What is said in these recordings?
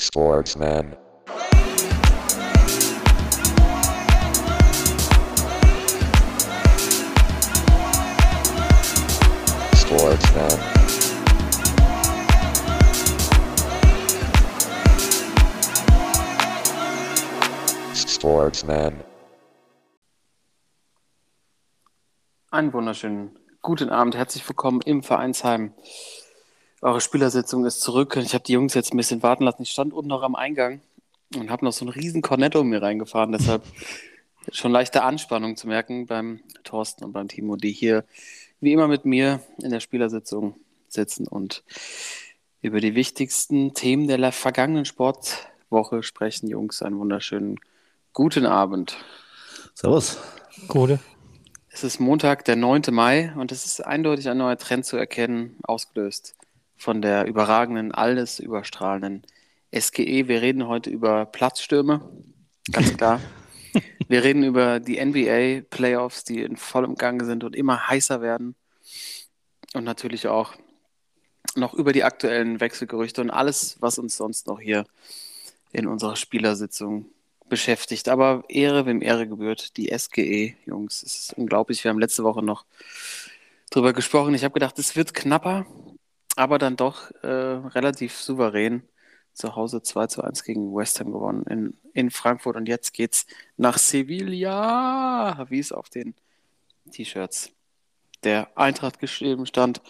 Sportsman. Sportsman. Sportsman. Einen wunderschönen guten Abend, herzlich willkommen im Vereinsheim. Eure Spielersitzung ist zurück. Ich habe die Jungs jetzt ein bisschen warten lassen. Ich stand unten noch am Eingang und habe noch so einen riesen Cornetto mir reingefahren. Deshalb schon leichte Anspannung zu merken beim Thorsten und beim Timo, die hier wie immer mit mir in der Spielersitzung sitzen und über die wichtigsten Themen der vergangenen Sportwoche sprechen. Jungs, einen wunderschönen guten Abend. Servus. Gute. Es ist Montag, der 9. Mai und es ist eindeutig ein neuer Trend zu erkennen, ausgelöst von der überragenden, alles überstrahlenden SGE. Wir reden heute über Platzstürme, ganz klar. Wir reden über die NBA Playoffs, die in vollem Gange sind und immer heißer werden. Und natürlich auch noch über die aktuellen Wechselgerüchte und alles, was uns sonst noch hier in unserer Spielersitzung beschäftigt. Aber Ehre, wem Ehre gebührt, die SGE, Jungs. Es ist unglaublich. Wir haben letzte Woche noch drüber gesprochen. Ich habe gedacht, es wird knapper, aber dann doch äh, relativ souverän. Zu Hause 2 zu 1 gegen West Ham gewonnen in, in Frankfurt. Und jetzt geht's nach Sevilla, wie es auf den T-Shirts der Eintracht geschrieben stand.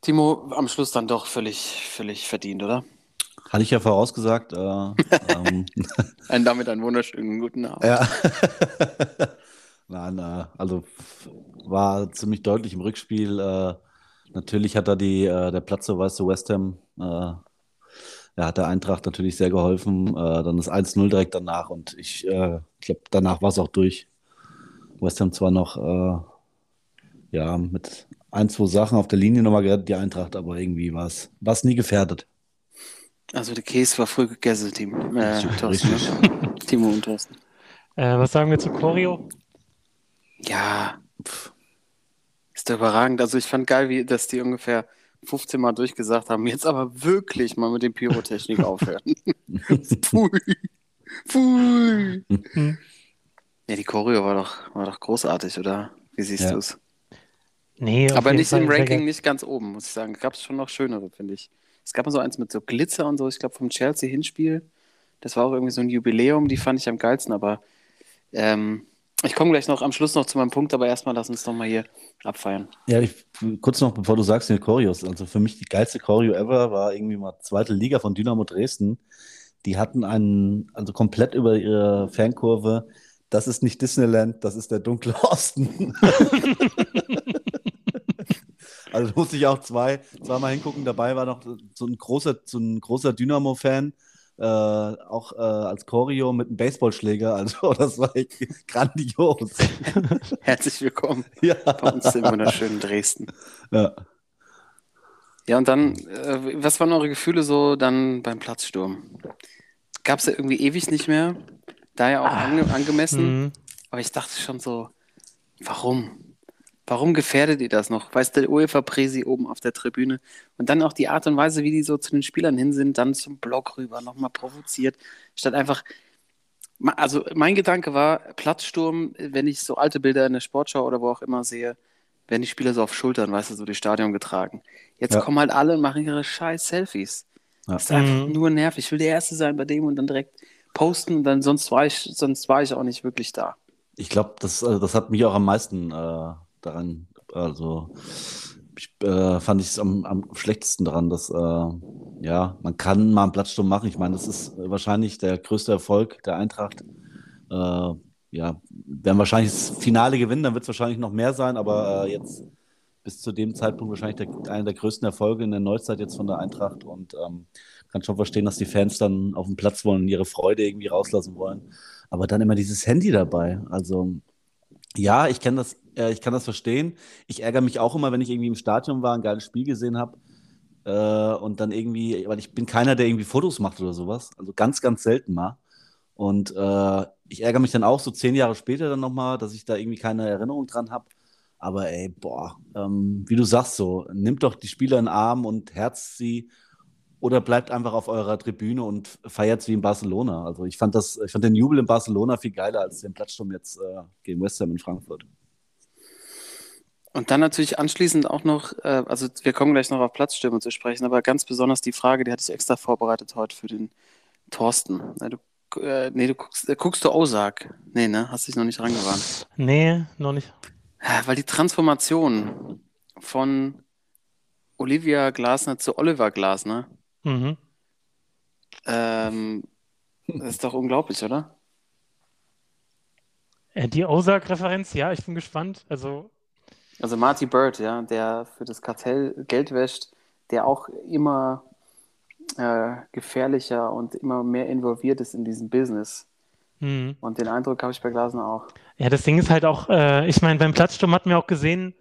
Timo, am Schluss dann doch völlig, völlig verdient, oder? Hatte ich ja vorausgesagt. Äh, ähm, Und damit einen wunderschönen guten Abend. ja. Nein, äh, also war ziemlich deutlich im Rückspiel. Äh, natürlich hat da die, äh, der Platz, so weißt du, West Ham, äh, ja, hat der Eintracht natürlich sehr geholfen. Äh, dann das 1-0 direkt danach und ich äh, glaube, danach war es auch durch. West Ham zwar noch äh, ja, mit ein, zwei Sachen auf der Linie nochmal gerettet, die Eintracht, aber irgendwie war es nie gefährdet. Also der Käse war früh gegessen, Timo. Äh, Thorsten, ne? Timo und Thorsten. Äh, was sagen wir zu Choreo? Ja, pff, ist überragend. Also ich fand geil, wie dass die ungefähr 15 Mal durchgesagt haben, jetzt aber wirklich mal mit dem Pyrotechnik aufhören. Pfui. Hm. Ja, die Choreo war doch, war doch großartig, oder? Wie siehst Ja. du es? Nee, auf Aber jeden nicht Fall im Ranking, nicht ganz oben, muss ich sagen. Gab es schon noch schönere, finde ich. Es gab mal so eins mit so Glitzer und so, ich glaube vom Chelsea-Hinspiel. Das war auch irgendwie so ein Jubiläum, die fand ich am geilsten, aber ähm, ich komme gleich noch am Schluss noch zu meinem Punkt, aber erstmal lass uns noch mal hier abfeiern. Ja, ich, kurz noch, bevor du sagst, die Choreos. Also für mich die geilste Choreo ever war irgendwie mal zweite Liga von Dynamo Dresden. Die hatten einen, also komplett über ihre Fankurve, das ist nicht Disneyland, das ist der dunkle Osten. also musste ich auch zwei, zweimal hingucken. Dabei war noch so ein großer, so ein großer Dynamo-Fan, äh, auch äh, als Choreo mit einem Baseballschläger. Also das war echt grandios. Herzlich willkommen Ja. bei uns im wunderschönen Dresden. ja. Ja, und dann, äh, was waren eure Gefühle so dann beim Platzsturm? Gab es ja irgendwie ewig nicht mehr, da ja auch ange angemessen. Mhm. Aber ich dachte schon so, warum? Warum gefährdet ihr das noch? Weißt du, der UEFA-Präsi oben auf der Tribüne und dann auch die Art und Weise, wie die so zu den Spielern hin sind, dann zum Block rüber, nochmal provoziert, statt einfach. Also mein Gedanke war, Platzsturm, wenn ich so alte Bilder in der Sportschau oder wo auch immer sehe, werden die Spieler so auf Schultern, weißt du, so die Stadion getragen. Jetzt Ja. kommen halt alle und machen ihre scheiß Selfies. Ja. Das ist einfach Mhm. nur nervig. Ich will der Erste sein bei dem und dann direkt posten und dann sonst war ich, sonst war ich auch nicht wirklich da. Ich glaube, das, äh, das hat mich auch am meisten äh, daran, also ich, äh, fand ich es am, am schlechtesten daran, dass äh, ja, man kann mal einen Platzsturm machen. Ich meine, das ist wahrscheinlich der größte Erfolg der Eintracht. Äh, ja, werden wahrscheinlich das Finale gewinnen, dann wird es wahrscheinlich noch mehr sein, aber äh, jetzt bis zu dem Zeitpunkt wahrscheinlich der, einer der größten Erfolge in der Neuzeit jetzt von der Eintracht und ähm, kann schon verstehen, dass die Fans dann auf dem Platz wollen und ihre Freude irgendwie rauslassen wollen. Aber dann immer dieses Handy dabei. Also ja, ich kann das, äh, ich kann das verstehen. Ich ärgere mich auch immer, wenn ich irgendwie im Stadion war, ein geiles Spiel gesehen habe äh, und dann irgendwie, weil ich bin keiner, der irgendwie Fotos macht oder sowas. Also ganz, ganz selten mal. Und äh, ich ärgere mich dann auch so zehn Jahre später dann nochmal, dass ich da irgendwie keine Erinnerung dran habe. Aber ey, boah, ähm, wie du sagst so, nimmt doch die Spieler in den Arm und herzt sie oder bleibt einfach auf eurer Tribüne und feiert wie in Barcelona. Also ich fand das, ich fand den Jubel in Barcelona viel geiler als den Platzsturm jetzt äh, gegen West Ham in Frankfurt. Und dann natürlich anschließend auch noch, äh, also wir kommen gleich noch auf Platzstürme zu sprechen, aber ganz besonders die Frage, die hatte ich extra vorbereitet heute für den Thorsten. Du, äh, nee, du guckst, äh, guckst du Ozark? Nee, ne? Hast dich noch nicht rangewandt. Nee, noch nicht. Weil die Transformation von Olivia Glasner zu Oliver Glasner, Mhm. ähm, das ist doch unglaublich, oder? Äh, die Ozark-Referenz, ja, ich bin gespannt. Also, Also Marty Bird, ja, der für das Kartell Geld wäscht, der auch immer äh, gefährlicher und immer mehr involviert ist in diesem Business. mhm. Und den Eindruck habe ich bei Glasner auch. Ja, das Ding ist halt auch, äh, ich meine, beim Platzsturm hatten wir auch gesehen,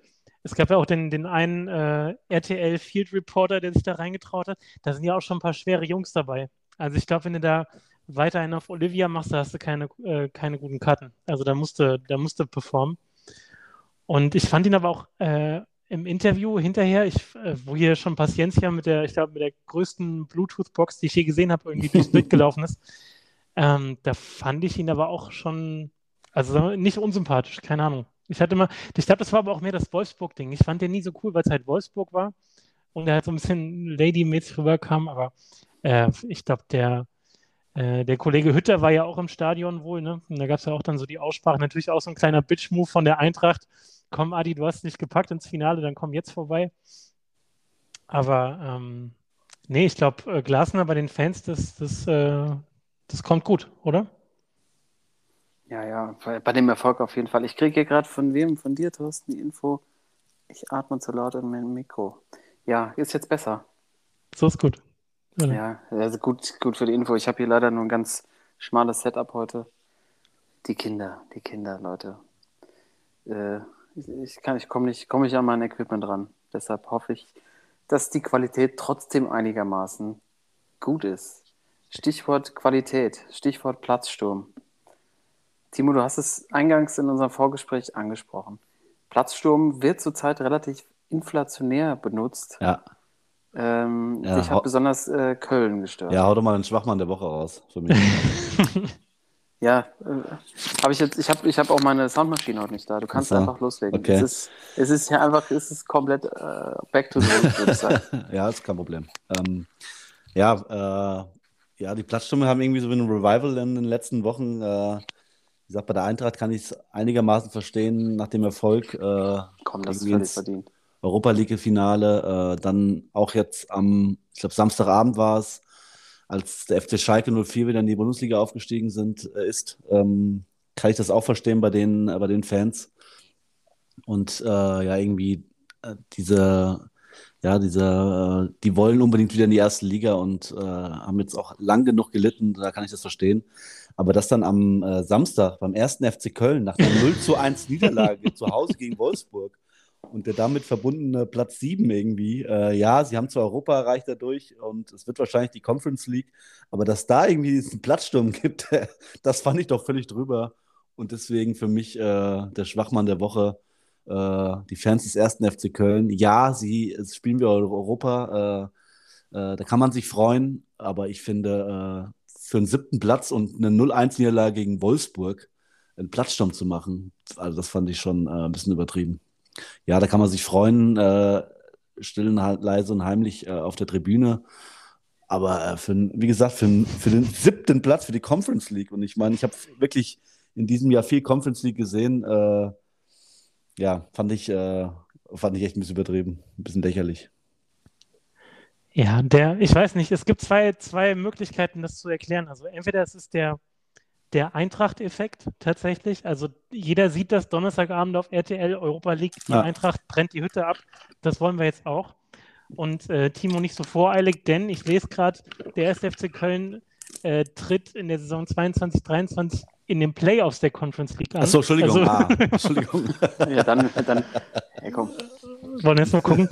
es gab ja auch den, den einen äh, RTL Field Reporter, der sich da reingetraut hat. Da sind ja auch schon ein paar schwere Jungs dabei. Also ich glaube, wenn du da weiterhin auf Olivia machst, da hast du keine, äh, keine guten Karten. Also da musste, da musste performen. Und ich fand ihn aber auch äh, im Interview hinterher, ich, äh, wo hier schon Paciencia mit der, ich glaube, mit der größten Bluetooth-Box, die ich je gesehen habe, irgendwie durchs Bild gelaufen ist. Ähm, da fand ich ihn aber auch schon, also nicht unsympathisch, keine Ahnung. Ich hatte mal, ich glaube, das war aber auch mehr das Wolfsburg-Ding. Ich fand den nie so cool, weil es halt Wolfsburg war und er halt so ein bisschen Lady-mäßig rüberkam, aber äh, ich glaube, der, äh, der Kollege Hütter war ja auch im Stadion wohl, ne? Und da gab es ja auch dann so die Aussprache, natürlich auch so ein kleiner Bitch-Move von der Eintracht. Komm, Adi, du hast nicht gepackt ins Finale, dann komm jetzt vorbei. Aber ähm, nee, ich glaube, äh, Glasner bei den Fans, das, das, äh, das kommt gut, oder? Ja, ja, bei, dem Erfolg auf jeden Fall. Ich kriege hier gerade von wem? Von dir, Thorsten, die Info. Ich atme zu laut in mein Mikro. Ja, ist jetzt besser. So ist gut. Oder? Ja, also gut, gut für die Info. Ich habe hier leider nur ein ganz schmales Setup heute. Die Kinder, die Kinder, Leute. Äh, ich, kann, ich komme nicht, komme nicht an mein Equipment ran. Deshalb hoffe ich, dass die Qualität trotzdem einigermaßen gut ist. Stichwort Qualität, Stichwort Platzsturm. Timo, du hast es eingangs in unserem Vorgespräch angesprochen. Platzsturm wird zurzeit relativ inflationär benutzt. Ja, Ähm, Ja, dich hat besonders äh, Köln gestört. ja hau doch mal den Schwachmann der Woche raus für mich. Ja, äh, habe ich jetzt, ich habe ich hab auch meine Soundmaschine heute nicht da. Du kannst Ach so, einfach loslegen. okay. Es ist, es ist ja einfach, es ist komplett äh, back to the würde ich sagen. ja, ist kein Problem. Ähm, ja, äh, ja, die Platzstürme haben irgendwie so ein Revival in den letzten Wochen. Wie gesagt, bei der Eintracht kann ich es einigermaßen verstehen nach dem Erfolg. Äh, Komm, das ist völlig verdient. Europa League-Finale, äh, dann auch jetzt am, ich glaube, Samstagabend war es, als der FC Schalke 04 wieder in die Bundesliga aufgestiegen sind, äh, ist, ähm, kann ich das auch verstehen bei den, äh, bei den Fans. Und äh, ja, irgendwie äh, diese, ja, diese, die wollen unbedingt wieder in die erste Liga und haben jetzt auch lang genug gelitten, da kann ich das verstehen. Aber das dann am äh, Samstag beim ersten FC Köln nach einer 0 zu 1 Niederlage zu Hause gegen Wolfsburg und der damit verbundene Platz 7 irgendwie. Äh, ja, sie haben zwar Europa erreicht dadurch und es wird wahrscheinlich die Conference League, aber dass da irgendwie diesen Platzsturm gibt, das fand ich doch völlig drüber. Und deswegen für mich äh, der Schwachmann der Woche, äh, die Fans des ersten FC Köln. Ja, sie spielen wir Europa, äh, äh, da kann man sich freuen, aber ich finde, äh, für einen siebten Platz und eine 0-1-Niederlage gegen Wolfsburg einen Platzsturm zu machen, also das fand ich schon äh, ein bisschen übertrieben. Ja, da kann man sich freuen, äh, still leise und heimlich äh, auf der Tribüne. Aber äh, für, wie gesagt, für, für den siebten Platz für die Conference League. Und ich meine, ich habe wirklich in diesem Jahr viel Conference League gesehen. Äh, ja, fand ich, äh, fand ich echt ein bisschen übertrieben, ein bisschen lächerlich. Ja, der, ich weiß nicht, es gibt zwei, zwei Möglichkeiten, das zu erklären. Also entweder es ist der, der Eintracht-Effekt tatsächlich. Also jeder sieht das Donnerstagabend auf RTL, Europa League, die Ja. Eintracht brennt die Hütte ab. Das wollen wir jetzt auch. Und äh, Timo nicht so voreilig, denn ich lese gerade, der 1. FC Köln äh, tritt in der Saison 22, 23 in den Playoffs der Conference League an. Achso, Entschuldigung. Also, ah, Entschuldigung. Ja, dann, dann, hey, komm. wollen wir jetzt mal gucken.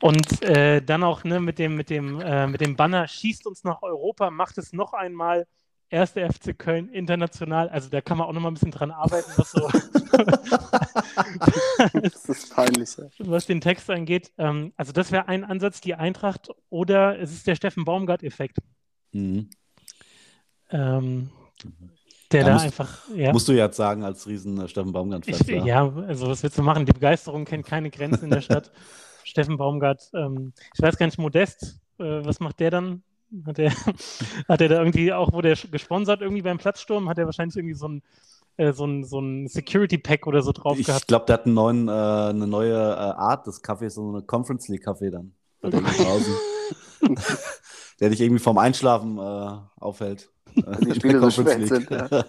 Und äh, dann auch ne, mit dem, mit, dem, äh, mit dem Banner, schießt uns nach Europa, macht es noch einmal erste FC Köln international. Also da kann man auch noch mal ein bisschen dran arbeiten, was so Das ist peinlich. Ja. was den Text angeht. Ähm, also das wäre ein Ansatz, die Eintracht, oder es ist der Steffen Baumgart-Effekt, Mhm. Ähm, der Da da musst- einfach, ja. Musst du jetzt sagen, als riesen äh, Steffen Baumgart-Fan. Ich, ja, also was willst du machen? Die Begeisterung kennt keine Grenzen in der Stadt. Steffen Baumgart, ähm, ich weiß gar nicht, Modest, äh, was macht der dann? Hat der, hat er da irgendwie auch, wurde er gesponsert irgendwie beim Platzsturm? Hat er wahrscheinlich irgendwie so ein, äh, so ein, so ein Security-Pack oder so drauf Ich gehabt? glaube, der hat einen neuen, äh, eine neue äh, Art des Kaffees, so eine Conference League Kaffee dann. Der dich irgendwie vorm Einschlafen äh, aufhält. Die Spiele so spät sind. Ja.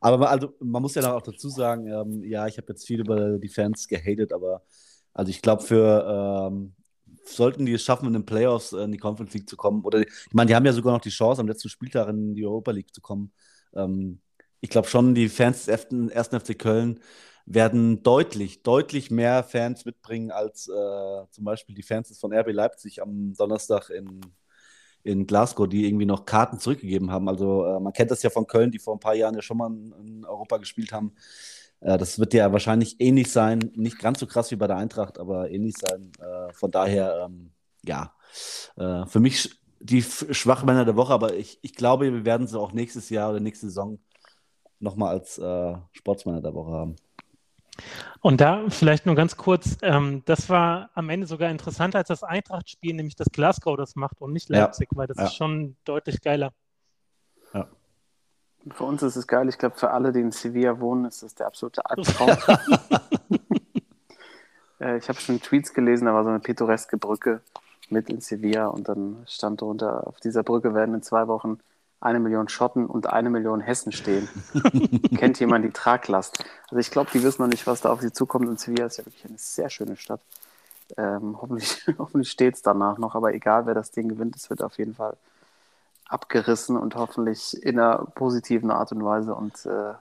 Aber man, also, man muss ja dann auch dazu sagen, ähm, ja, ich habe jetzt viel über die Fans gehatet, aber also ich glaube, für ähm, sollten die es schaffen, in den Playoffs äh, in die Conference League zu kommen, oder ich meine, die haben ja sogar noch die Chance, am letzten Spieltag in die Europa League zu kommen. Ähm, ich glaube schon, die Fans des ersten, ersten FC Köln werden deutlich, deutlich mehr Fans mitbringen als äh, zum Beispiel die Fans von RB Leipzig am Donnerstag in, in Glasgow, die irgendwie noch Karten zurückgegeben haben. Also äh, man kennt das ja von Köln, die vor ein paar Jahren ja schon mal in, in Europa gespielt haben. Äh, das wird ja wahrscheinlich ähnlich sein, nicht ganz so krass wie bei der Eintracht, aber ähnlich sein. Äh, von daher, ähm, ja, äh, für mich die Schwachmänner der Woche, aber ich, ich glaube, wir werden sie auch nächstes Jahr oder nächste Saison nochmal als äh, Sportsmänner der Woche haben. Und da vielleicht nur ganz kurz, ähm, das war am Ende sogar interessanter als das Eintracht-Spiel, nämlich dass Glasgow das macht und nicht Ja. Leipzig, weil das Ja. ist schon deutlich geiler. Für uns ist es geil. Ich glaube, für alle, die in Sevilla wohnen, ist das der absolute Albtraum. äh, ich habe schon Tweets gelesen, da war so eine pittoreske Brücke mit in Sevilla und dann stand drunter, auf dieser Brücke werden in zwei Wochen eine Million Schotten und eine Million Hessen stehen. Kennt jemand die Traglast? Also ich glaube, die wissen noch nicht, was da auf sie zukommt und Sevilla ist ja wirklich eine sehr schöne Stadt. Ähm, hoffentlich hoffentlich steht es danach noch, aber egal, wer das Ding gewinnt, es wird auf jeden Fall abgerissen und hoffentlich in einer positiven Art und Weise. Und äh,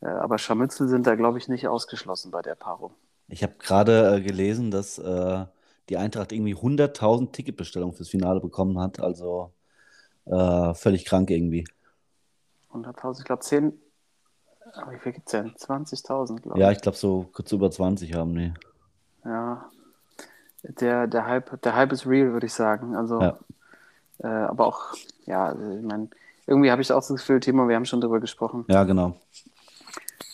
äh, aber Scharmützel sind da, glaube ich, nicht ausgeschlossen bei der Paarung. Ich habe gerade äh, gelesen, dass äh, die Eintracht irgendwie 100.000 Ticketbestellungen fürs Finale bekommen hat. Also äh, völlig krank irgendwie. 100.000, ich glaube 10. Aber wie viel gibt es denn? 20.000, glaube Ja, ich. ich glaube so kurz über 20 haben die. Ja. Der, der, Hype, der Hype ist real, würde ich sagen. Also, Ja. äh, aber auch, ja, also ich meine, irgendwie habe ich auch das Gefühl, Timo, wir haben schon drüber gesprochen, Ja, genau.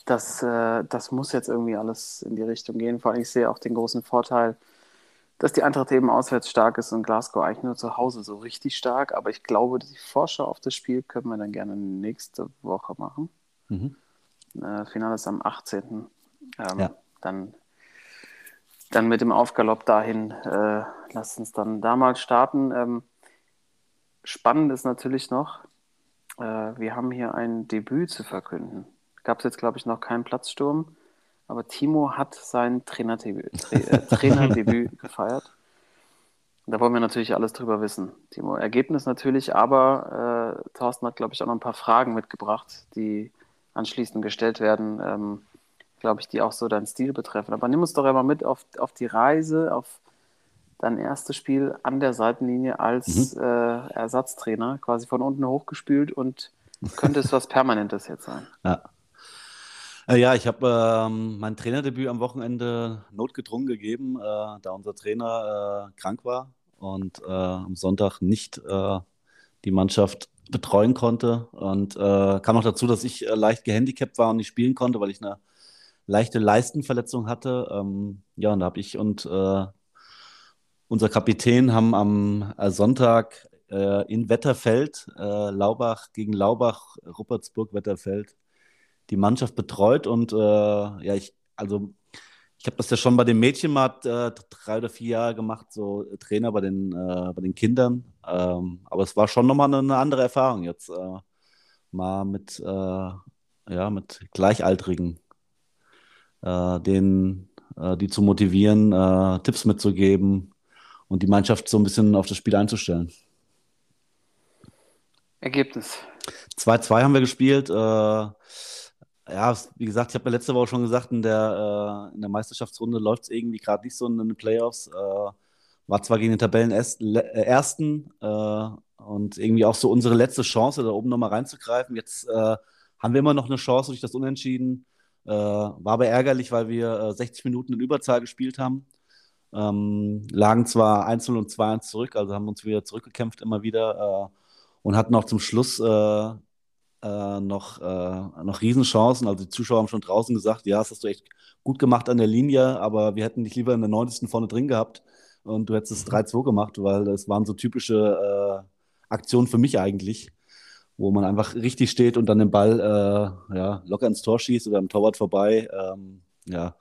dass äh, das muss jetzt irgendwie alles in die Richtung gehen. Vor allem, ich sehe auch den großen Vorteil, dass die Eintracht eben auswärts stark ist und Glasgow eigentlich nur zu Hause so richtig stark. Aber ich glaube, die Vorschau auf das Spiel können wir dann gerne nächste Woche machen. Mhm. Äh, Finale ist am 18. Ähm, Ja. Dann, dann mit dem Aufgalopp dahin, äh, lasst uns dann da mal starten. Ähm, spannend ist natürlich noch, äh, wir haben hier ein Debüt zu verkünden. Gab es jetzt, glaube ich, noch keinen Platzsturm, aber Timo hat sein Trainerdebüt, Tra äh, Trainerdebüt gefeiert. Da wollen wir natürlich alles drüber wissen, Timo. Ergebnis natürlich, aber äh, Thorsten hat, glaube ich, auch noch ein paar Fragen mitgebracht, die anschließend gestellt werden, ähm, glaube ich, die auch so deinen Stil betreffen. Aber nimm uns doch einmal mit auf, auf die Reise, auf dein erstes Spiel an der Seitenlinie als äh, Ersatztrainer, quasi von unten hochgespült und könnte es was Permanentes jetzt sein. Ja. Äh, ja, ich habe ähm, mein Trainerdebüt am Wochenende notgedrungen gegeben, äh, da unser Trainer äh, krank war und äh, am Sonntag nicht äh, die Mannschaft betreuen konnte. Und äh, kam noch dazu, dass ich leicht gehandicapt war und nicht spielen konnte, weil ich eine leichte Leistenverletzung hatte. Ähm, ja, und da habe ich und unser Kapitän haben am Sonntag in Wetterfeld, Laubach gegen Laubach, Ruppertsburg, Wetterfeld, die Mannschaft betreut und äh, ja, ich, also ich habe das ja schon bei den Mädchen mal äh, drei oder vier Jahre gemacht, so Trainer bei den, äh, bei den Kindern. Ähm, aber es war schon nochmal eine, eine andere Erfahrung jetzt, äh, mal mit, äh, ja, mit Gleichaltrigen, äh, denen, äh, die zu motivieren, Tipps mitzugeben und die Mannschaft so ein bisschen auf das Spiel einzustellen. Ergebnis. 2-2 haben wir gespielt. Äh, ja, wie gesagt, ich habe ja letzte Woche schon gesagt, in der, äh, in der Meisterschaftsrunde läuft es irgendwie gerade nicht so in den Playoffs. Äh, war zwar gegen den Tabellenersten, äh, und irgendwie auch so unsere letzte Chance, da oben nochmal reinzugreifen. Jetzt äh, haben wir immer noch eine Chance durch das Unentschieden. Äh, war aber ärgerlich, weil wir äh, 60 Minuten in Überzahl gespielt haben. Ähm, lagen zwar 1-0 und 2-1 zurück, also haben uns wieder zurückgekämpft immer wieder äh, und hatten auch zum Schluss äh, noch, äh, noch Riesenchancen. Also die Zuschauer haben schon draußen gesagt, ja, das hast du echt gut gemacht an der Linie, aber wir hätten dich lieber in der 90. vorne drin gehabt und du hättest es 3-2 gemacht, weil das waren so typische äh, Aktionen für mich eigentlich, wo man einfach richtig steht und dann den Ball äh, ja, locker ins Tor schießt oder am Torwart vorbei. Ähm, ja.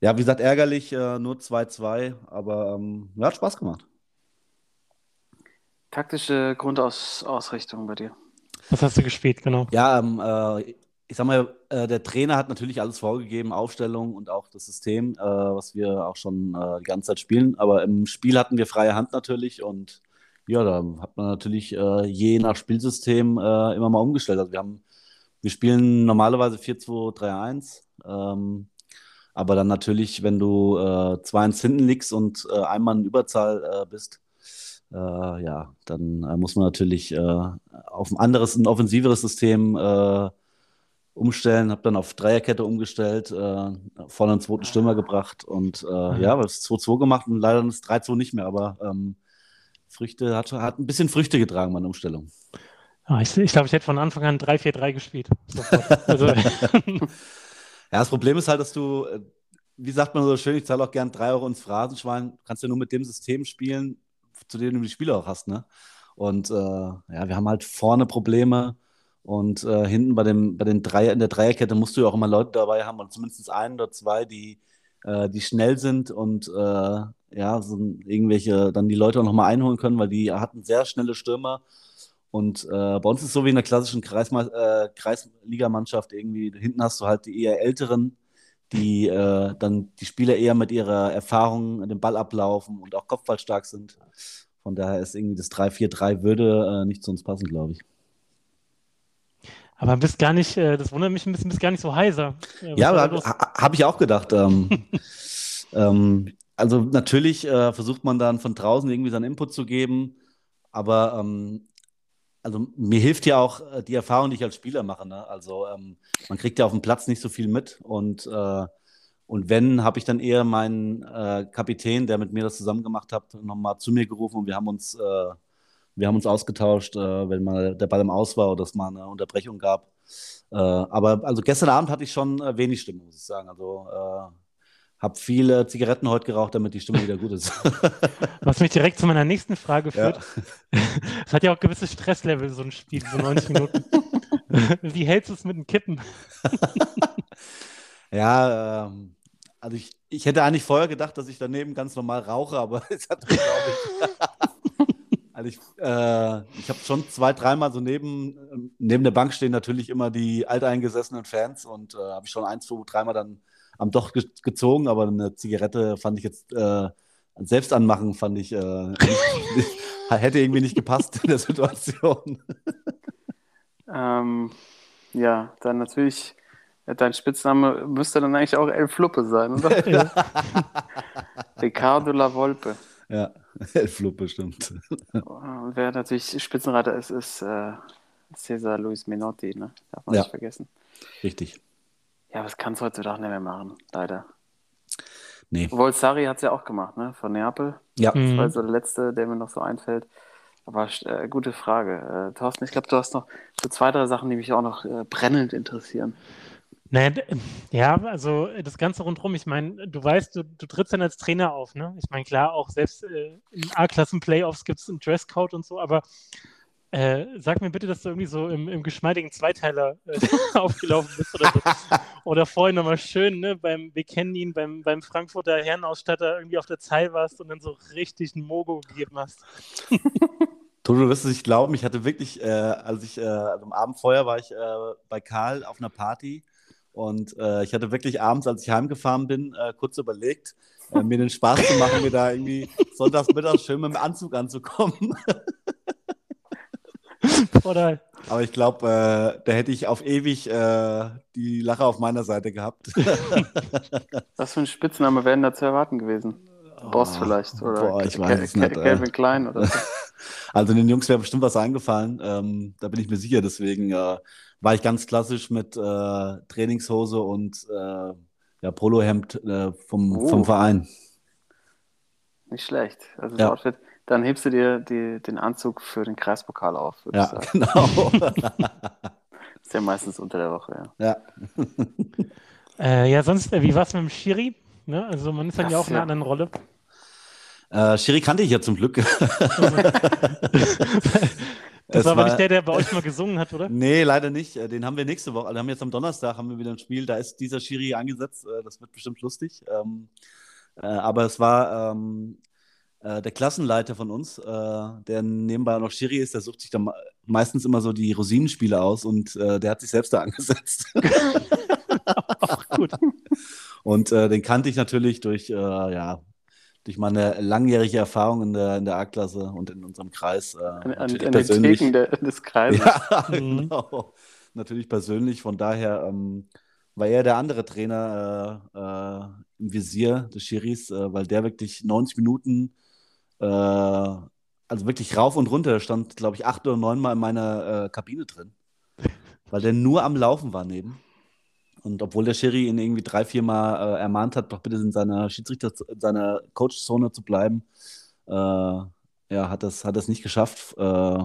ja, wie gesagt, ärgerlich, äh, nur 2-2, aber ähm, ja, hat Spaß gemacht. Taktische Grundausrichtung bei dir. Was hast du gespielt, genau? Ja, ähm, äh, ich sag mal, äh, der Trainer hat natürlich alles vorgegeben, Aufstellung und auch das System, äh, was wir auch schon äh, die ganze Zeit spielen. Aber im Spiel hatten wir freie Hand natürlich und ja, da hat man natürlich äh, je nach Spielsystem äh, immer mal umgestellt. Also wir haben, wir spielen normalerweise 4-2-3-1. Ähm, aber dann natürlich, wenn du äh, 2-1 hinten liegst und äh, einmal in Überzahl bist, äh, ja, dann äh, muss man natürlich äh, auf ein anderes, ein offensiveres System äh, umstellen. Habe dann auf Dreierkette umgestellt, äh, vorne einen zweiten Stürmer gebracht und Mhm. ja, das 2-2 gemacht und leider das 3-2 nicht mehr, aber ähm, Früchte hat, hat ein bisschen Früchte getragen, meine Umstellung. Ich ich glaube, ich hätte von Anfang an 3-4-3 gespielt. Also, Ja, das Problem ist halt, dass du, wie sagt man so schön, ich zahle auch gern 3 Euro ins Phrasenschwein, kannst ja nur mit dem System spielen, zu dem du die Spieler auch hast, ne? Und äh, ja, wir haben halt vorne Probleme und äh, hinten bei dem, bei den Dreier, in der Dreierkette musst du ja auch immer Leute dabei haben, und zumindest einen oder zwei, die, äh, die schnell sind und äh, ja, so irgendwelche dann die Leute auch nochmal einholen können, weil die hatten sehr schnelle Stürmer. Und äh, bei uns ist es so wie in der klassischen äh, Kreisligamannschaft irgendwie, hinten hast du halt die eher Älteren, die äh, dann die Spieler eher mit ihrer Erfahrung den Ball ablaufen und auch kopfballstark sind. Von daher ist irgendwie das 3-4-3 würde äh, nicht zu uns passen, glaube ich. aber bist gar nicht, äh, das wundert mich ein bisschen, bist gar nicht so heiser. Ja, habe ich auch gedacht. Ähm, ähm, also natürlich äh, versucht man dann von draußen irgendwie seinen Input zu geben, aber ähm, also mir hilft ja auch äh, die Erfahrung, die ich als Spieler mache. Ne? Also ähm, man kriegt ja auf dem Platz nicht so viel mit und, äh, und wenn, habe ich dann eher meinen äh, Kapitän, der mit mir das zusammen gemacht hat, nochmal zu mir gerufen und wir haben uns, äh, wir haben uns ausgetauscht, äh, wenn mal der Ball im Aus war oder es mal eine Unterbrechung gab. Äh, aber also gestern Abend hatte ich schon wenig Stimmung, muss ich sagen. Also habe viele Zigaretten heute geraucht, damit die Stimmung wieder gut ist. Was mich direkt zu meiner nächsten Frage Ja. führt. Es hat ja auch gewisse Stresslevel, so ein Spiel, so 90 Minuten. Wie hältst du es mit dem Kippen? Ja, ähm, also ich, ich hätte eigentlich vorher gedacht, dass ich daneben ganz normal rauche, aber es hat, glaube ich. also ich äh, ich habe schon zwei, dreimal so neben, ähm, neben der Bank stehen natürlich immer die alteingesessenen Fans und äh, habe ich schon ein, zwei, dreimal dann am Doch ge gezogen, aber eine Zigarette fand ich jetzt äh, selbst anmachen, fand ich, äh, nicht, hätte irgendwie nicht gepasst in der Situation. Ähm, ja, dann natürlich, äh, dein Spitzname müsste dann eigentlich auch El Fluppe sein, oder? Ja. Ricardo La Volpe. Ja, Elflup bestimmt. Und wer natürlich Spitzenreiter ist, ist äh, Cesar Luis Menotti, ne? Darf man Ja. nicht vergessen. Richtig. Ja, was kannst du heutzutage nicht mehr machen, leider. Nee. Obwohl Sarri hat es ja auch gemacht, ne? Von Neapel. Ja. Das war Mhm. so der letzte, der mir noch so einfällt. Aber äh, gute Frage. Äh, Thorsten, ich glaube, du hast noch so zwei, drei Sachen, die mich auch noch äh, brennend interessieren. Naja, ja, also äh, das Ganze rundherum, ich meine, du weißt, du, du trittst dann als Trainer auf, ne? Ich meine, klar, auch selbst äh, in A-Klassen-Playoffs gibt es einen Dresscode und so, aber äh, sag mir bitte, dass du irgendwie so im, im geschmeidigen Zweiteiler äh, aufgelaufen bist oder so. Oder vorhin nochmal schön, ne, beim, wir kennen ihn, beim, beim Frankfurter Herrenausstatter irgendwie auf der Zeil warst und dann so richtig ein Mogo gegeben hast. Toto, du wirst es nicht glauben, ich hatte wirklich, äh, als ich äh, also am Abend vorher war ich äh, bei Karl auf einer Party und ich hatte wirklich abends, als ich heimgefahren bin, kurz überlegt, mir den Spaß zu machen, mir da irgendwie sonntags mittags schön mit dem Anzug anzukommen. Oder Aber ich glaube, äh, da hätte ich auf ewig äh, die Lache auf meiner Seite gehabt. Was für ein Spitzname wäre denn da zu erwarten gewesen? Boss Oh, vielleicht. Oder Boah, ich weiß es nicht. äh. Calvin Klein oder so. Also den Jungs wäre bestimmt was eingefallen, ähm, da bin ich mir sicher. Deswegen äh, war ich ganz klassisch mit äh, Trainingshose und äh, ja, Polohemd äh, vom, Oh. vom Verein. Nicht schlecht. Also das Ja. Outfit. Dann hebst du dir die, den Anzug für den Kreispokal auf, Ja, genau. Ist ja meistens unter der Woche, ja. ja. Äh, ja, sonst, äh, wie war es mit dem Schiri? Ne? Also man ist dann ja Das, auch in einer ja. anderen Rolle. Äh, Schiri kannte ich ja zum Glück. Das Es war aber nicht der, der bei euch mal gesungen hat, oder? Nee, leider nicht. Äh, Den haben wir nächste Woche. Also haben wir jetzt am Donnerstag haben wir wieder ein Spiel. Da ist dieser Schiri angesetzt. Äh, Das wird bestimmt lustig. Ähm, äh, aber es war ähm, äh, der Klassenleiter von uns, äh, der nebenbei auch noch Schiri ist. Der sucht sich dann me- meistens immer so die Rosinenspiele aus und äh, der hat sich selbst da angesetzt. Ach, gut. Und äh, den kannte ich natürlich durch, äh, ja, durch meine langjährige Erfahrung in der, in der A-Klasse und in unserem Kreis. Äh, An, an, an den persönlich. Theken der, des Kreises. Ja, Mhm. genau. Natürlich persönlich. Von daher ähm, war er der andere Trainer äh, äh, im Visier des Schiris, äh, weil der wirklich 90 Minuten, äh, also wirklich rauf und runter, stand, glaube ich, acht oder neun Mal in meiner äh, Kabine drin. Weil der nur am Laufen war neben. Und obwohl der Schiri ihn irgendwie drei, vier Mal äh, ermahnt hat, doch bitte in seiner Schiedsrichter, in seiner Coachzone zu bleiben, äh, ja, hat das, hat das nicht geschafft. Äh,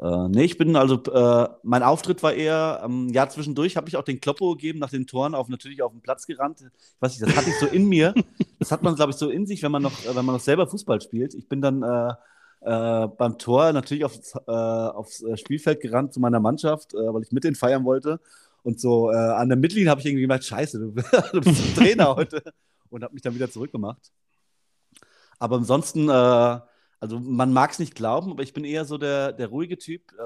äh, nee, ich bin also, äh, mein Auftritt war eher, ähm, ja, zwischendurch habe ich auch den Kloppo gegeben nach den Toren, auf, natürlich auf den Platz gerannt. Ich weiß nicht, das hatte ich so in mir. Das hat man, glaube ich, so in sich, wenn man noch, äh, wenn man noch selber Fußball spielt. Ich bin dann äh, äh, beim Tor natürlich aufs, äh, aufs äh, Spielfeld gerannt zu meiner Mannschaft, weil ich mit denen feiern wollte. Und so an der Mittellinie habe ich irgendwie gemerkt, scheiße, du, du bist Trainer heute. Und habe mich dann wieder zurückgemacht. Aber ansonsten, also man mag es nicht glauben, aber ich bin eher so der, der ruhige Typ äh,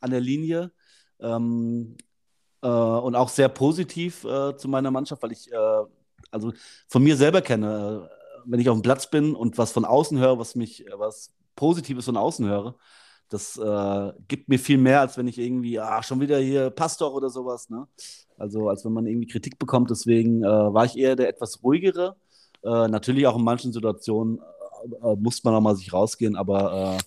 an der Linie ähm, äh, und auch sehr positiv äh, zu meiner Mannschaft, weil ich äh, also von mir selber kenne, äh, wenn ich auf dem Platz bin und was von außen höre, was mich, was Positives von außen höre, das äh, gibt mir viel mehr, als wenn ich irgendwie, ah, schon wieder hier Pastor oder sowas, ne? Also als wenn man irgendwie Kritik bekommt. Deswegen äh, war ich eher der etwas ruhigere. Äh, natürlich auch in manchen Situationen äh, muss man auch mal sich rausgehen, aber äh,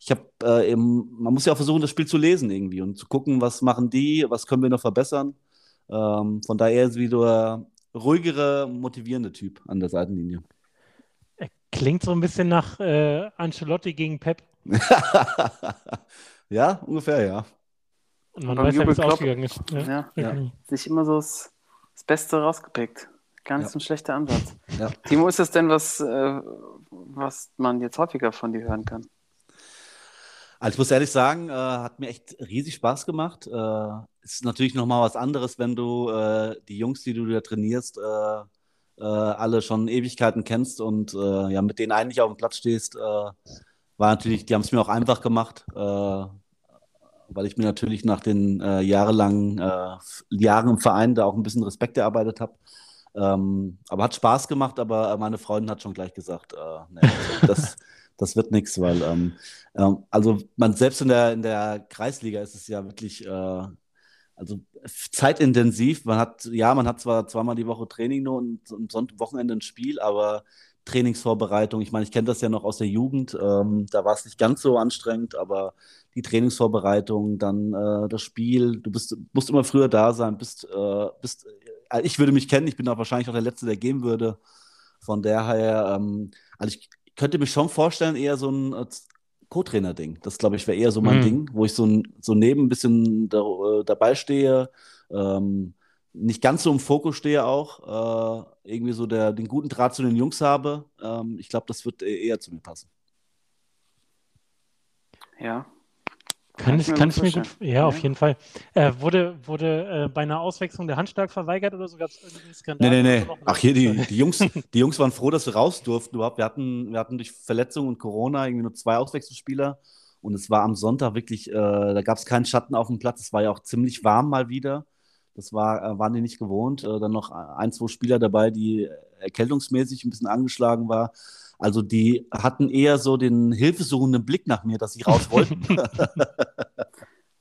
ich habe äh, eben, man muss ja auch versuchen, das Spiel zu lesen irgendwie und zu gucken, was machen die, was können wir noch verbessern. Ähm, von daher ist wieder ruhigere, motivierende Typ an der Seitenlinie. Er klingt so ein bisschen nach äh, Ancelotti gegen Pep. ja, ungefähr, ja. Und man Beim weiß ja, wie es ausgegangen ist. Ja. Ja. Ja. Sich immer so das, das Beste rausgepickt. Gar nicht Ja. so ein schlechter Ansatz. Ja. Timo, ist das denn was, äh, was man jetzt häufiger von dir hören kann? Also ich muss ehrlich sagen, äh, hat mir echt riesig Spaß gemacht. Äh, ist natürlich nochmal was anderes, wenn du äh, die Jungs, die du da trainierst, äh, äh, alle schon Ewigkeiten kennst und ja, mit denen eigentlich auf dem Platz stehst, war natürlich, die haben es mir auch einfach gemacht, weil ich mir natürlich nach den äh, jahrelangen äh, Jahren im Verein da auch ein bisschen Respekt erarbeitet habe. Ähm, aber hat Spaß gemacht, aber meine Freundin hat schon gleich gesagt, äh, nee, also das, das wird nichts, weil ähm, ähm, also man selbst in der, in der Kreisliga ist es ja wirklich äh, also zeitintensiv. Man hat, ja, man hat zwar zweimal die Woche Training nur und am Sonntag Wochenende ein Spiel, aber Trainingsvorbereitung, ich meine, ich kenne das ja noch aus der Jugend, ähm, da war es nicht ganz so anstrengend, aber die Trainingsvorbereitung, dann äh, das Spiel, du bist, musst immer früher da sein, bist, äh, bist äh, ich würde mich kennen, ich bin auch wahrscheinlich auch der Letzte, der gehen würde. Von daher, ähm, also ich könnte mich schon vorstellen, eher so ein äh, Co-Trainer-Ding. Das, glaube ich, wäre eher so mein Mhm. Ding, wo ich so, ein, so neben ein bisschen da, äh, dabei stehe, ähm, nicht ganz so im Fokus stehe auch, äh, irgendwie so der, den guten Draht zu den Jungs habe. Ähm, ich glaube, das wird e- eher zu mir passen. Ja. Kann ich, kann ich mir gut, vorstellen. ja, auf jeden Fall. Äh, wurde wurde äh, bei einer Auswechslung der Handschlag verweigert oder so? Gab es irgendeinen Skandal? Nee, nee, nee. Ach, hier, die, die, Jungs, die Jungs waren froh, dass wir raus durften überhaupt. Wir hatten, wir hatten durch Verletzung und Corona irgendwie nur zwei Auswechselspieler. Und es war am Sonntag wirklich, äh, da gab es keinen Schatten auf dem Platz. Es war ja auch ziemlich warm mal wieder. Das war, äh, waren die nicht gewohnt. Äh, dann noch ein, zwei Spieler dabei, die erkältungsmäßig ein bisschen angeschlagen war. Also die hatten eher so den hilfesuchenden Blick nach mir, dass sie raus wollten.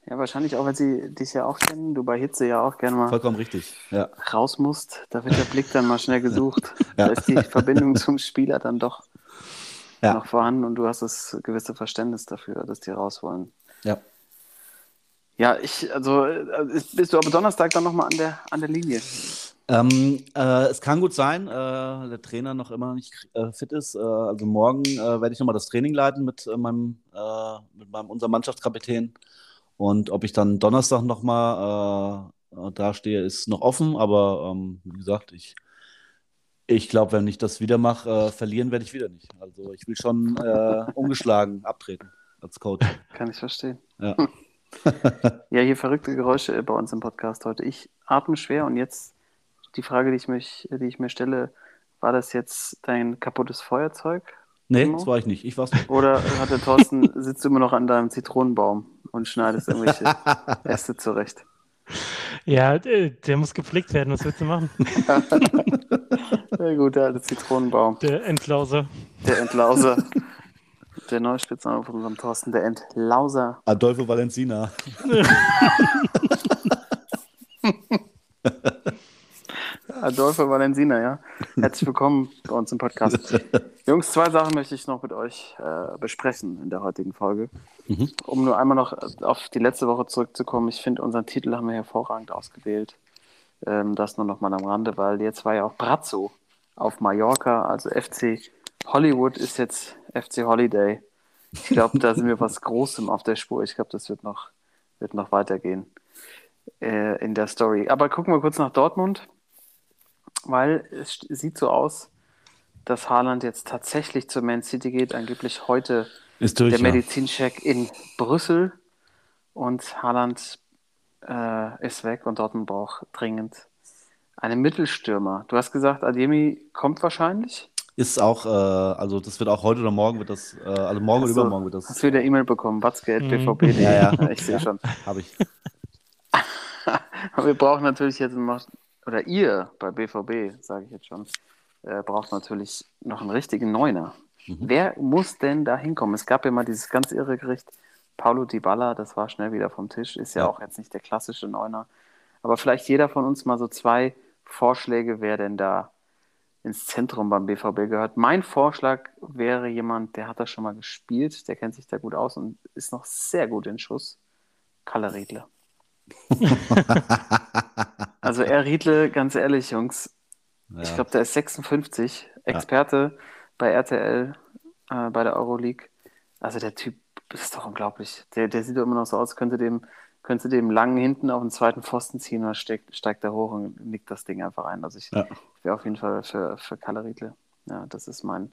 Ja, wahrscheinlich auch, weil sie dich ja auch kennen, du bei Hitze ja auch gerne mal Vollkommen richtig. Ja. raus musst. Da wird der Blick dann mal schnell gesucht. Ja. Da ist die Verbindung zum Spieler dann doch Ja. noch vorhanden und du hast das gewisse Verständnis dafür, dass die raus wollen. Ja. Ja, ich, also äh, bist du aber Donnerstag dann nochmal an der, an der Linie? Ähm, äh, es kann gut sein, äh, der Trainer noch immer nicht äh, fit ist. Äh, also morgen äh, werde ich nochmal das Training leiten mit äh, meinem, mit meinem unserem Mannschaftskapitän. Und ob ich dann Donnerstag nochmal äh, dastehe, ist noch offen. Aber ähm, wie gesagt, ich, ich glaube, wenn ich das wieder mache, verlieren werde ich wieder nicht. Also ich will schon ungeschlagen abtreten als Coach. Kann ich verstehen. Ja. Ja, hier verrückte Geräusche bei uns im Podcast heute. Ich atme schwer und jetzt die Frage, die ich, mich, die ich mir stelle, war das jetzt dein kaputtes Feuerzeug? Nee, Timo? das war ich nicht. Ich war's nicht. Oder hat der Thorsten, sitzt du immer noch an deinem Zitronenbaum und schneidest irgendwelche Äste zurecht? Ja, äh, der muss gepflegt werden. Was willst du machen? Sehr gut, der alte Zitronenbaum. Der Endlauser. Der Entlauser. Der neue Spitzname von unserem Thorsten, der Entlauser. Adolfo Valenzina. Adolfo Valenzina, ja. Herzlich willkommen bei uns im Podcast. Jungs, zwei Sachen möchte ich noch mit euch äh, besprechen in der heutigen Folge. Mhm. Um nur einmal noch auf die letzte Woche zurückzukommen. Ich finde, unseren Titel haben wir hervorragend ausgewählt. Ähm, das nur noch mal am Rande, weil jetzt war ja auch Brazzo auf Mallorca, also FC Hollywood ist jetzt FC Holiday. Ich glaube, da sind wir was Großem auf der Spur. Ich glaube, das wird noch, wird noch weitergehen äh, in der Story. Aber gucken wir kurz nach Dortmund, weil es sieht so aus, dass Haaland jetzt tatsächlich zur Man City geht. Angeblich heute Ist durch. der ja. Medizincheck in Brüssel und Haaland äh, ist weg und Dortmund braucht dringend einen Mittelstürmer. Du hast gesagt, Ademi kommt wahrscheinlich. Ist auch, äh, also das wird auch heute oder morgen wird das, äh, also morgen oder Hast du- übermorgen wird Hast das, du wieder E-Mail bekommen? Watzgeld, Mhm. BVB. Ja, ja. Ich sehe schon. habe ich. Aber wir brauchen natürlich jetzt noch, oder ihr bei BVB, sage ich jetzt schon, äh, braucht natürlich noch einen richtigen Neuner. Mhm. Wer muss denn da hinkommen? Es gab ja mal dieses ganz irre Gericht, Paulo Dybala, das war schnell wieder vom Tisch, ist ja, Ja. auch jetzt nicht der klassische Neuner. Aber vielleicht jeder von uns mal so zwei Vorschläge, wer denn da ins Zentrum beim BVB gehört. Mein Vorschlag wäre jemand, der hat da schon mal gespielt, der kennt sich da gut aus und ist noch sehr gut in Schuss. Kalle Riedle. Also er Riedle, ganz ehrlich, Jungs, Ja. ich glaube, der ist 56, Experte bei RTL, äh, bei der Euroleague. Also der Typ ist doch unglaublich. Der, der sieht doch immer noch so aus, könnte dem, könnte dem langen hinten auf den zweiten Pfosten ziehen und steigt, steigt da hoch und nickt das Ding einfach ein. Also ich, Ja. ich wäre auf jeden Fall für, für Kalle Riedle. Ja, das ist mein,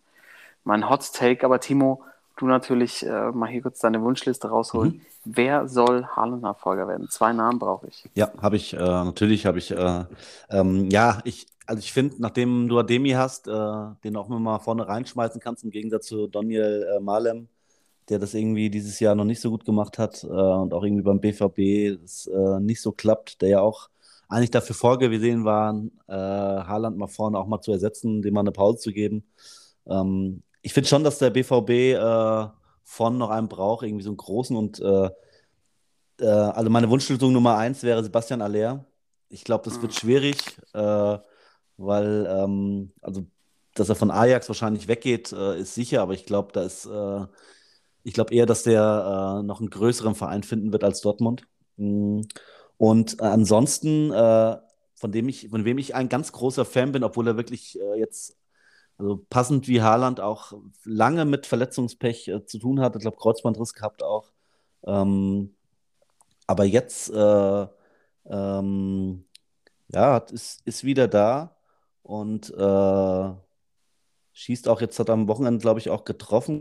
mein Hot Take. Aber Timo, du natürlich äh, mal hier kurz deine Wunschliste rausholen. Wer soll Haaland-Nachfolger werden? Zwei Namen brauche ich. Ja, habe ich, äh, natürlich habe ich, äh, ähm, ja, ich, also ich finde, nachdem du Ademi hast, äh, den auch mal vorne reinschmeißen kannst, im Gegensatz zu Daniel äh, Malem, der das irgendwie dieses Jahr noch nicht so gut gemacht hat äh, und auch irgendwie beim BVB das nicht so klappt, der ja auch eigentlich dafür vorgesehen war, Haaland mal vorne auch mal zu ersetzen, dem mal eine Pause zu geben. Ähm, ich finde schon, dass der BVB äh, vorne noch einen braucht, irgendwie so einen großen und äh, äh, also meine Wunschlösung Nummer eins wäre Sebastian Aller. Ich glaube, das wird Mhm. schwierig, äh, weil, ähm, also, dass er von Ajax wahrscheinlich weggeht, äh, ist sicher, aber ich glaube, da ist, äh, ich glaube eher, dass der noch einen größeren Verein finden wird als Dortmund. Mm. Und ansonsten, von dem ich, von wem ich ein ganz großer Fan bin, obwohl er wirklich jetzt, also passend wie Haaland auch lange mit Verletzungspech äh, zu tun hat. Ich glaube, Kreuzbandriss gehabt auch. Ähm, aber jetzt, äh, ähm, ja, ist, ist wieder da und äh, schießt auch jetzt, hat er am Wochenende, glaube ich, auch getroffen.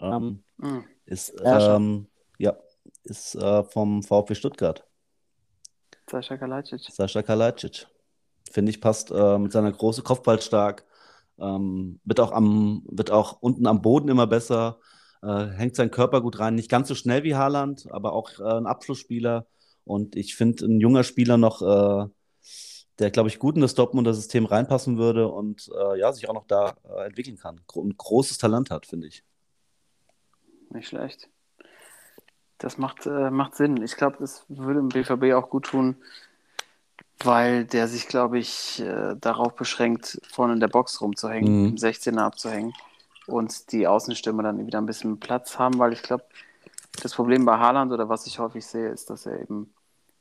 Ähm, Mhm. ist, Ja, ähm, ja, ist äh, vom VfB Stuttgart. Sascha Kalajdzic. Sascha Kalajdzic. Finde ich, passt äh, mit seiner großen Kopfball stark. Ähm, wird auch am, wird auch unten am Boden immer besser. Äh, hängt seinen Körper gut rein. Nicht ganz so schnell wie Haaland, aber auch äh, ein Abschlussspieler. Und ich finde, ein junger Spieler noch, äh, der, glaube ich, gut in das Dortmunder System reinpassen würde und äh, ja, sich auch noch da äh, entwickeln kann. Ein großes Talent hat, finde ich. Nicht schlecht. Das macht, macht Sinn. Ich glaube, das würde dem BVB auch gut tun, weil der sich, glaube ich, äh, darauf beschränkt, vorne in der Box rumzuhängen, Mhm. im 16er abzuhängen und die Außenstürmer dann wieder ein bisschen Platz haben, weil ich glaube, das Problem bei Haaland oder was ich häufig sehe, ist, dass er eben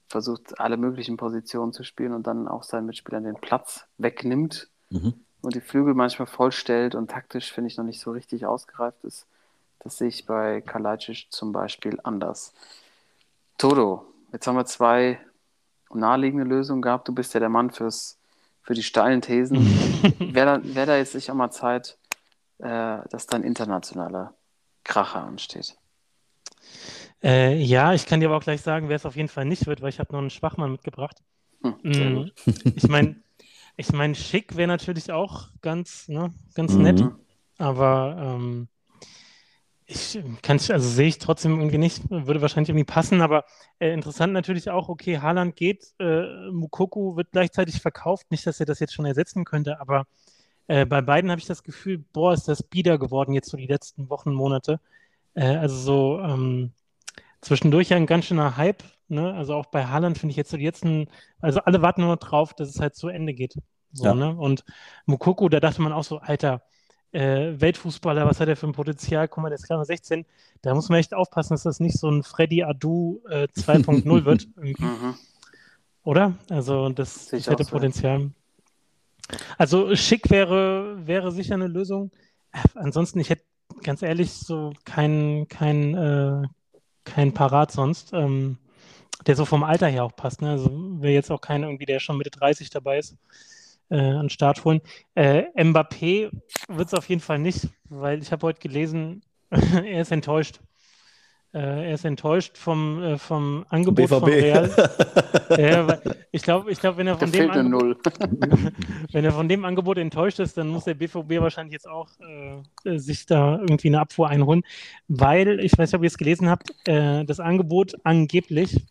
versucht, alle möglichen Positionen zu spielen und dann auch seinen Mitspielern den Platz wegnimmt Mhm. und die Flügel manchmal vollstellt und taktisch, finde ich, noch nicht so richtig ausgereift ist. Das sehe ich bei Kalajdzic zum Beispiel anders. Toto, jetzt haben wir zwei naheliegende Lösungen gehabt. Du bist ja der Mann fürs, für die steilen Thesen. Wäre da, wär da jetzt sicher mal Zeit, äh, dass da ein internationaler Kracher ansteht? Äh, ja, ich kann dir aber auch gleich sagen, wer es auf jeden Fall nicht wird, weil ich habe noch einen Schwachmann mitgebracht. Hm, Mm. Ich meine, ich mein, schick wäre natürlich auch ganz, ne, ganz Mhm. nett, aber ähm, ich kann also sehe ich trotzdem irgendwie nicht, würde wahrscheinlich irgendwie passen, aber äh, interessant natürlich auch, okay, Haaland geht, äh, Mukoko wird gleichzeitig verkauft, nicht, dass er das jetzt schon ersetzen könnte, aber äh, bei beiden habe ich das Gefühl, boah, ist das bieder geworden jetzt so die letzten Wochen, Monate. Äh, also so ähm, zwischendurch ja ein ganz schöner Hype, ne? Also auch bei Haaland finde ich jetzt so die letzten, also alle warten nur drauf, dass es halt zu Ende geht. So, Ja. ne? Und Mukoko, da dachte man auch so, Alter, äh, Weltfußballer, was hat er für ein Potenzial? Guck mal, der ist gerade mal 16. Da muss man echt aufpassen, dass das nicht so ein Freddy Adu äh, 2.0 wird, Mhm. oder? Also das, Sehe hätte. Potenzial. Also schick wäre, wäre sicher eine Lösung. Äh, Ansonsten, ich hätte ganz ehrlich so kein, kein, äh, kein Parat sonst, ähm, der so vom Alter her auch passt. Ne? Also will jetzt auch keiner irgendwie, der schon Mitte 30 dabei ist, äh, an den Start holen. Äh, Mbappé wird es auf jeden Fall nicht, weil ich habe heute gelesen, er ist enttäuscht. Äh, er ist enttäuscht vom, äh, vom Angebot von Real. Ja, weil ich glaube, ich glaub, wenn er von dem wenn er von dem Angebot enttäuscht ist, dann muss der BVB wahrscheinlich jetzt auch äh, äh, sich da irgendwie eine Abfuhr einholen, weil, ich weiß nicht, ob ihr es gelesen habt, äh, das Angebot angeblich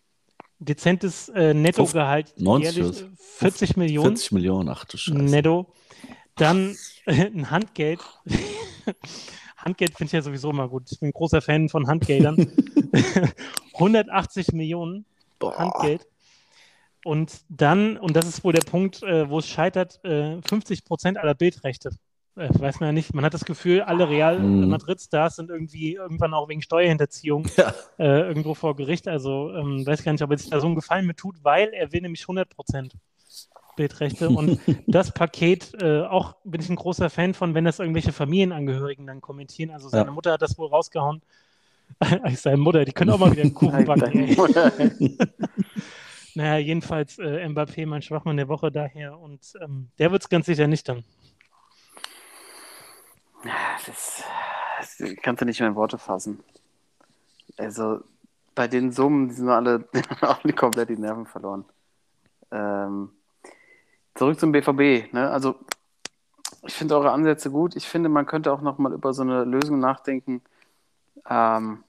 dezentes äh, Nettogehalt 90 jährlich äh, 40 Millionen 40 Millionen, ach du Scheiße. netto, dann äh, ein Handgeld. Handgeld finde ich ja sowieso immer gut. Ich bin ein großer Fan von Handgeldern. 180 Millionen Boah. Handgeld. Und dann, und das ist wohl der Punkt, äh, wo es scheitert, äh, 50 Prozent aller Bildrechte. Äh, weiß man ja nicht. Man hat das Gefühl, alle Real Mhm. Madrid-Stars sind irgendwie irgendwann auch wegen Steuerhinterziehung Ja. äh, irgendwo vor Gericht. Also ähm, weiß gar nicht, ob er sich da so einen Gefallen mit tut, weil er will nämlich 100 Prozent Bildrechte. Und das Paket, äh, auch bin ich ein großer Fan von, wenn das irgendwelche Familienangehörigen dann kommentieren. Also seine Ja. Mutter hat das wohl rausgehauen. seine Mutter, die können auch mal wieder einen Kuchen backen. Naja, jedenfalls äh, Mbappé, mein Schwachmann der Woche daher. Und ähm, der wird es ganz sicher nicht dann. Das, das kannst du nicht mehr in Worte fassen. Also bei den Summen, die sind alle, alle komplett die Nerven verloren. Ähm, zurück zum BVB. Ne? Also ich finde eure Ansätze gut. Ich finde, man könnte auch noch mal über so eine Lösung nachdenken ähm,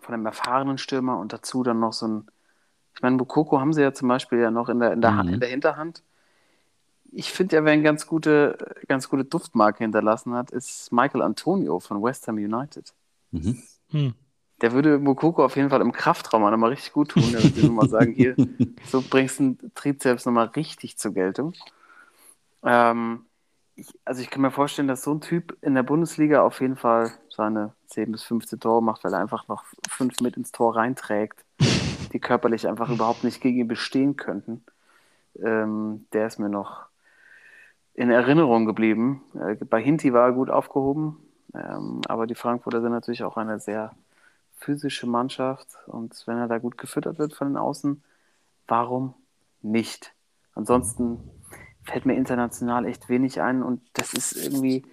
von einem erfahrenen Stürmer und dazu dann noch so ein. Ich meine, Bukoko haben sie ja zum Beispiel ja noch in der, in der, Mhm. in der Hinterhand. Ich finde ja, wer eine ganz gute, ganz gute Duftmarke hinterlassen hat, ist Michael Antonio von West Ham United. Mhm. Hm. Der würde Mukoko auf jeden Fall im Kraftraum auch nochmal richtig gut tun. Der würde nochmal sagen, hier, so bringst du einen Trizeps nochmal richtig zur Geltung. Ähm, ich, also ich kann mir vorstellen, dass so ein Typ in der Bundesliga auf jeden Fall seine 10 bis 15 Tore macht, weil er einfach noch fünf mit ins Tor reinträgt, die körperlich einfach überhaupt nicht gegen ihn bestehen könnten. Ähm, der ist mir noch in Erinnerung geblieben. Äh, bei Hinti war er gut aufgehoben, ähm, aber die Frankfurter sind natürlich auch eine sehr physische Mannschaft und wenn er da gut gefüttert wird von den Außen, warum nicht? Ansonsten fällt mir international echt wenig ein und das ist irgendwie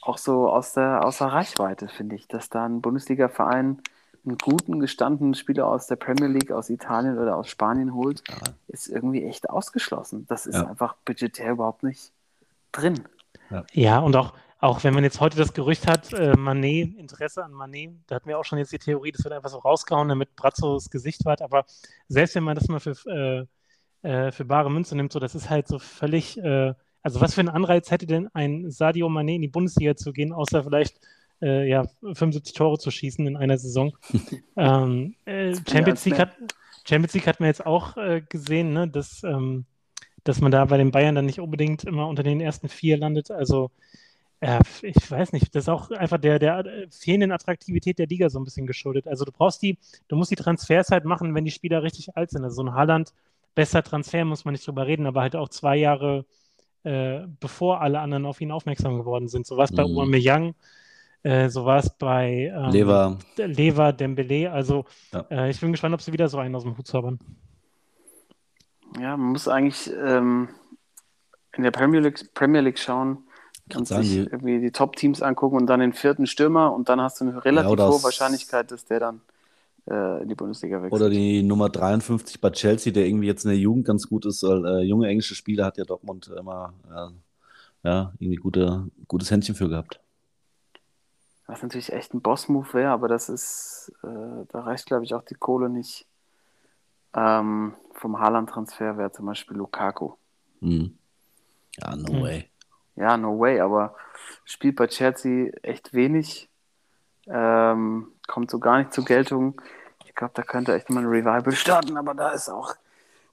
auch so aus der, aus der Reichweite, finde ich, dass da ein Bundesliga-Verein einen guten, gestandenen Spieler aus der Premier League, aus Italien oder aus Spanien holt, ist irgendwie echt ausgeschlossen. Das ist Ja. einfach budgetär überhaupt nicht drin. Ja, und auch, auch wenn man jetzt heute das Gerücht hat, äh, Manet, Interesse an Manet, da hatten wir auch schon jetzt die Theorie, das wird einfach so rausgehauen, damit Brazzo das Gesicht wart. Aber selbst wenn man das mal für, äh, äh, für bare Münze nimmt, so, das ist halt so völlig, äh, also was für einen Anreiz hätte denn ein Sadio Mané in die Bundesliga zu gehen, außer vielleicht äh, ja, 75 Tore zu schießen in einer Saison. ähm, äh, Champions League hat, Champions League hat man jetzt auch äh, gesehen, ne, dass, ähm, dass man da bei den Bayern dann nicht unbedingt immer unter den ersten vier landet. Also äh, ich weiß nicht, das ist auch einfach der, der fehlenden Attraktivität der Liga so ein bisschen geschuldet. Also du brauchst die, du musst die Transfers halt machen, wenn die Spieler richtig alt sind. Also so ein Haaland, besser Transfer, muss man nicht drüber reden, aber halt auch zwei Jahre äh, bevor alle anderen auf ihn aufmerksam geworden sind. So war es bei Mhm. Aubameyang, äh, so war es bei ähm, Lever. Lever, Dembele. Also Ja. äh, ich bin gespannt, ob sie wieder so einen aus dem Hut zaubern. Ja, man muss eigentlich ähm, in der Premier League, Premier League schauen und sich die- irgendwie die Top-Teams angucken und dann den vierten Stürmer und dann hast du eine relativ oder hohe Wahrscheinlichkeit, dass der dann äh, in die Bundesliga wechselt. Oder die Nummer 53 bei Chelsea, der irgendwie jetzt in der Jugend ganz gut ist. Weil, äh, junge englische Spieler hat ja Dortmund immer äh, ja, irgendwie gute, gutes Händchen für gehabt. Was natürlich echt ein Boss-Move wäre, aber das ist, äh, da reicht, glaube ich, auch die Kohle nicht. Ähm, vom Haaland-Transfer wäre zum Beispiel Lukaku. Hm. Ja, no Hm. way. Ja, no way, aber spielt bei Chelsea echt wenig. Ähm, kommt so gar nicht zur Geltung. Ich glaube, da könnte echt mal ein Revival starten, aber da ist auch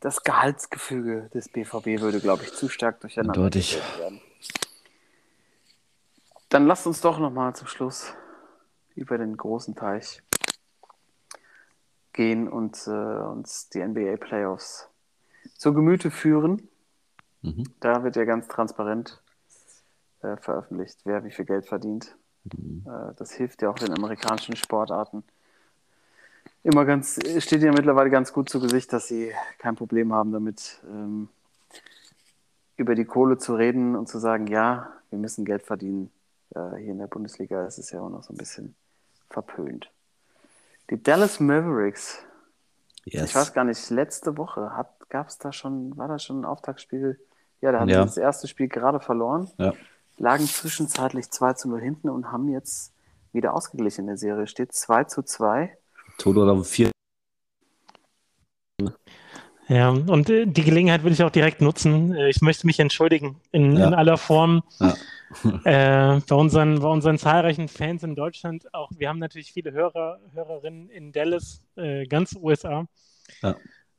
das Gehaltsgefüge des BVB würde, glaube ich, zu stark durcheinander Eindeutig. werden. Dann lasst uns doch nochmal zum Schluss über den großen Teich gehen und äh, uns die NBA Playoffs zu Gemüte führen. Mhm. Da wird ja ganz transparent äh, veröffentlicht, wer wie viel Geld verdient. Mhm. Äh, das hilft ja auch den amerikanischen Sportarten. Immer ganz, steht ja mittlerweile ganz gut zu Gesicht, dass sie kein Problem haben damit, ähm, über die Kohle zu reden und zu sagen, ja, wir müssen Geld verdienen. Äh, hier in der Bundesliga ist es ja auch noch so ein bisschen verpönt. Die Dallas Mavericks, Yes. ich weiß gar nicht, letzte Woche gab es da schon, war da schon ein Auftaktspiel? Ja, da haben Ja. sie das erste Spiel gerade verloren, Ja. lagen zwischenzeitlich 2 zu 0 hinten und haben jetzt wieder ausgeglichen in der Serie. Steht 2 zu 2. Toto oder vier. Ja, und äh, die Gelegenheit will ich auch direkt nutzen. Äh, ich möchte mich entschuldigen in, Ja. in aller Form Ja. äh, bei, unseren, bei unseren zahlreichen Fans in Deutschland. Auch wir haben natürlich viele Hörer, Hörerinnen in Dallas, äh, ganz USA. Ja.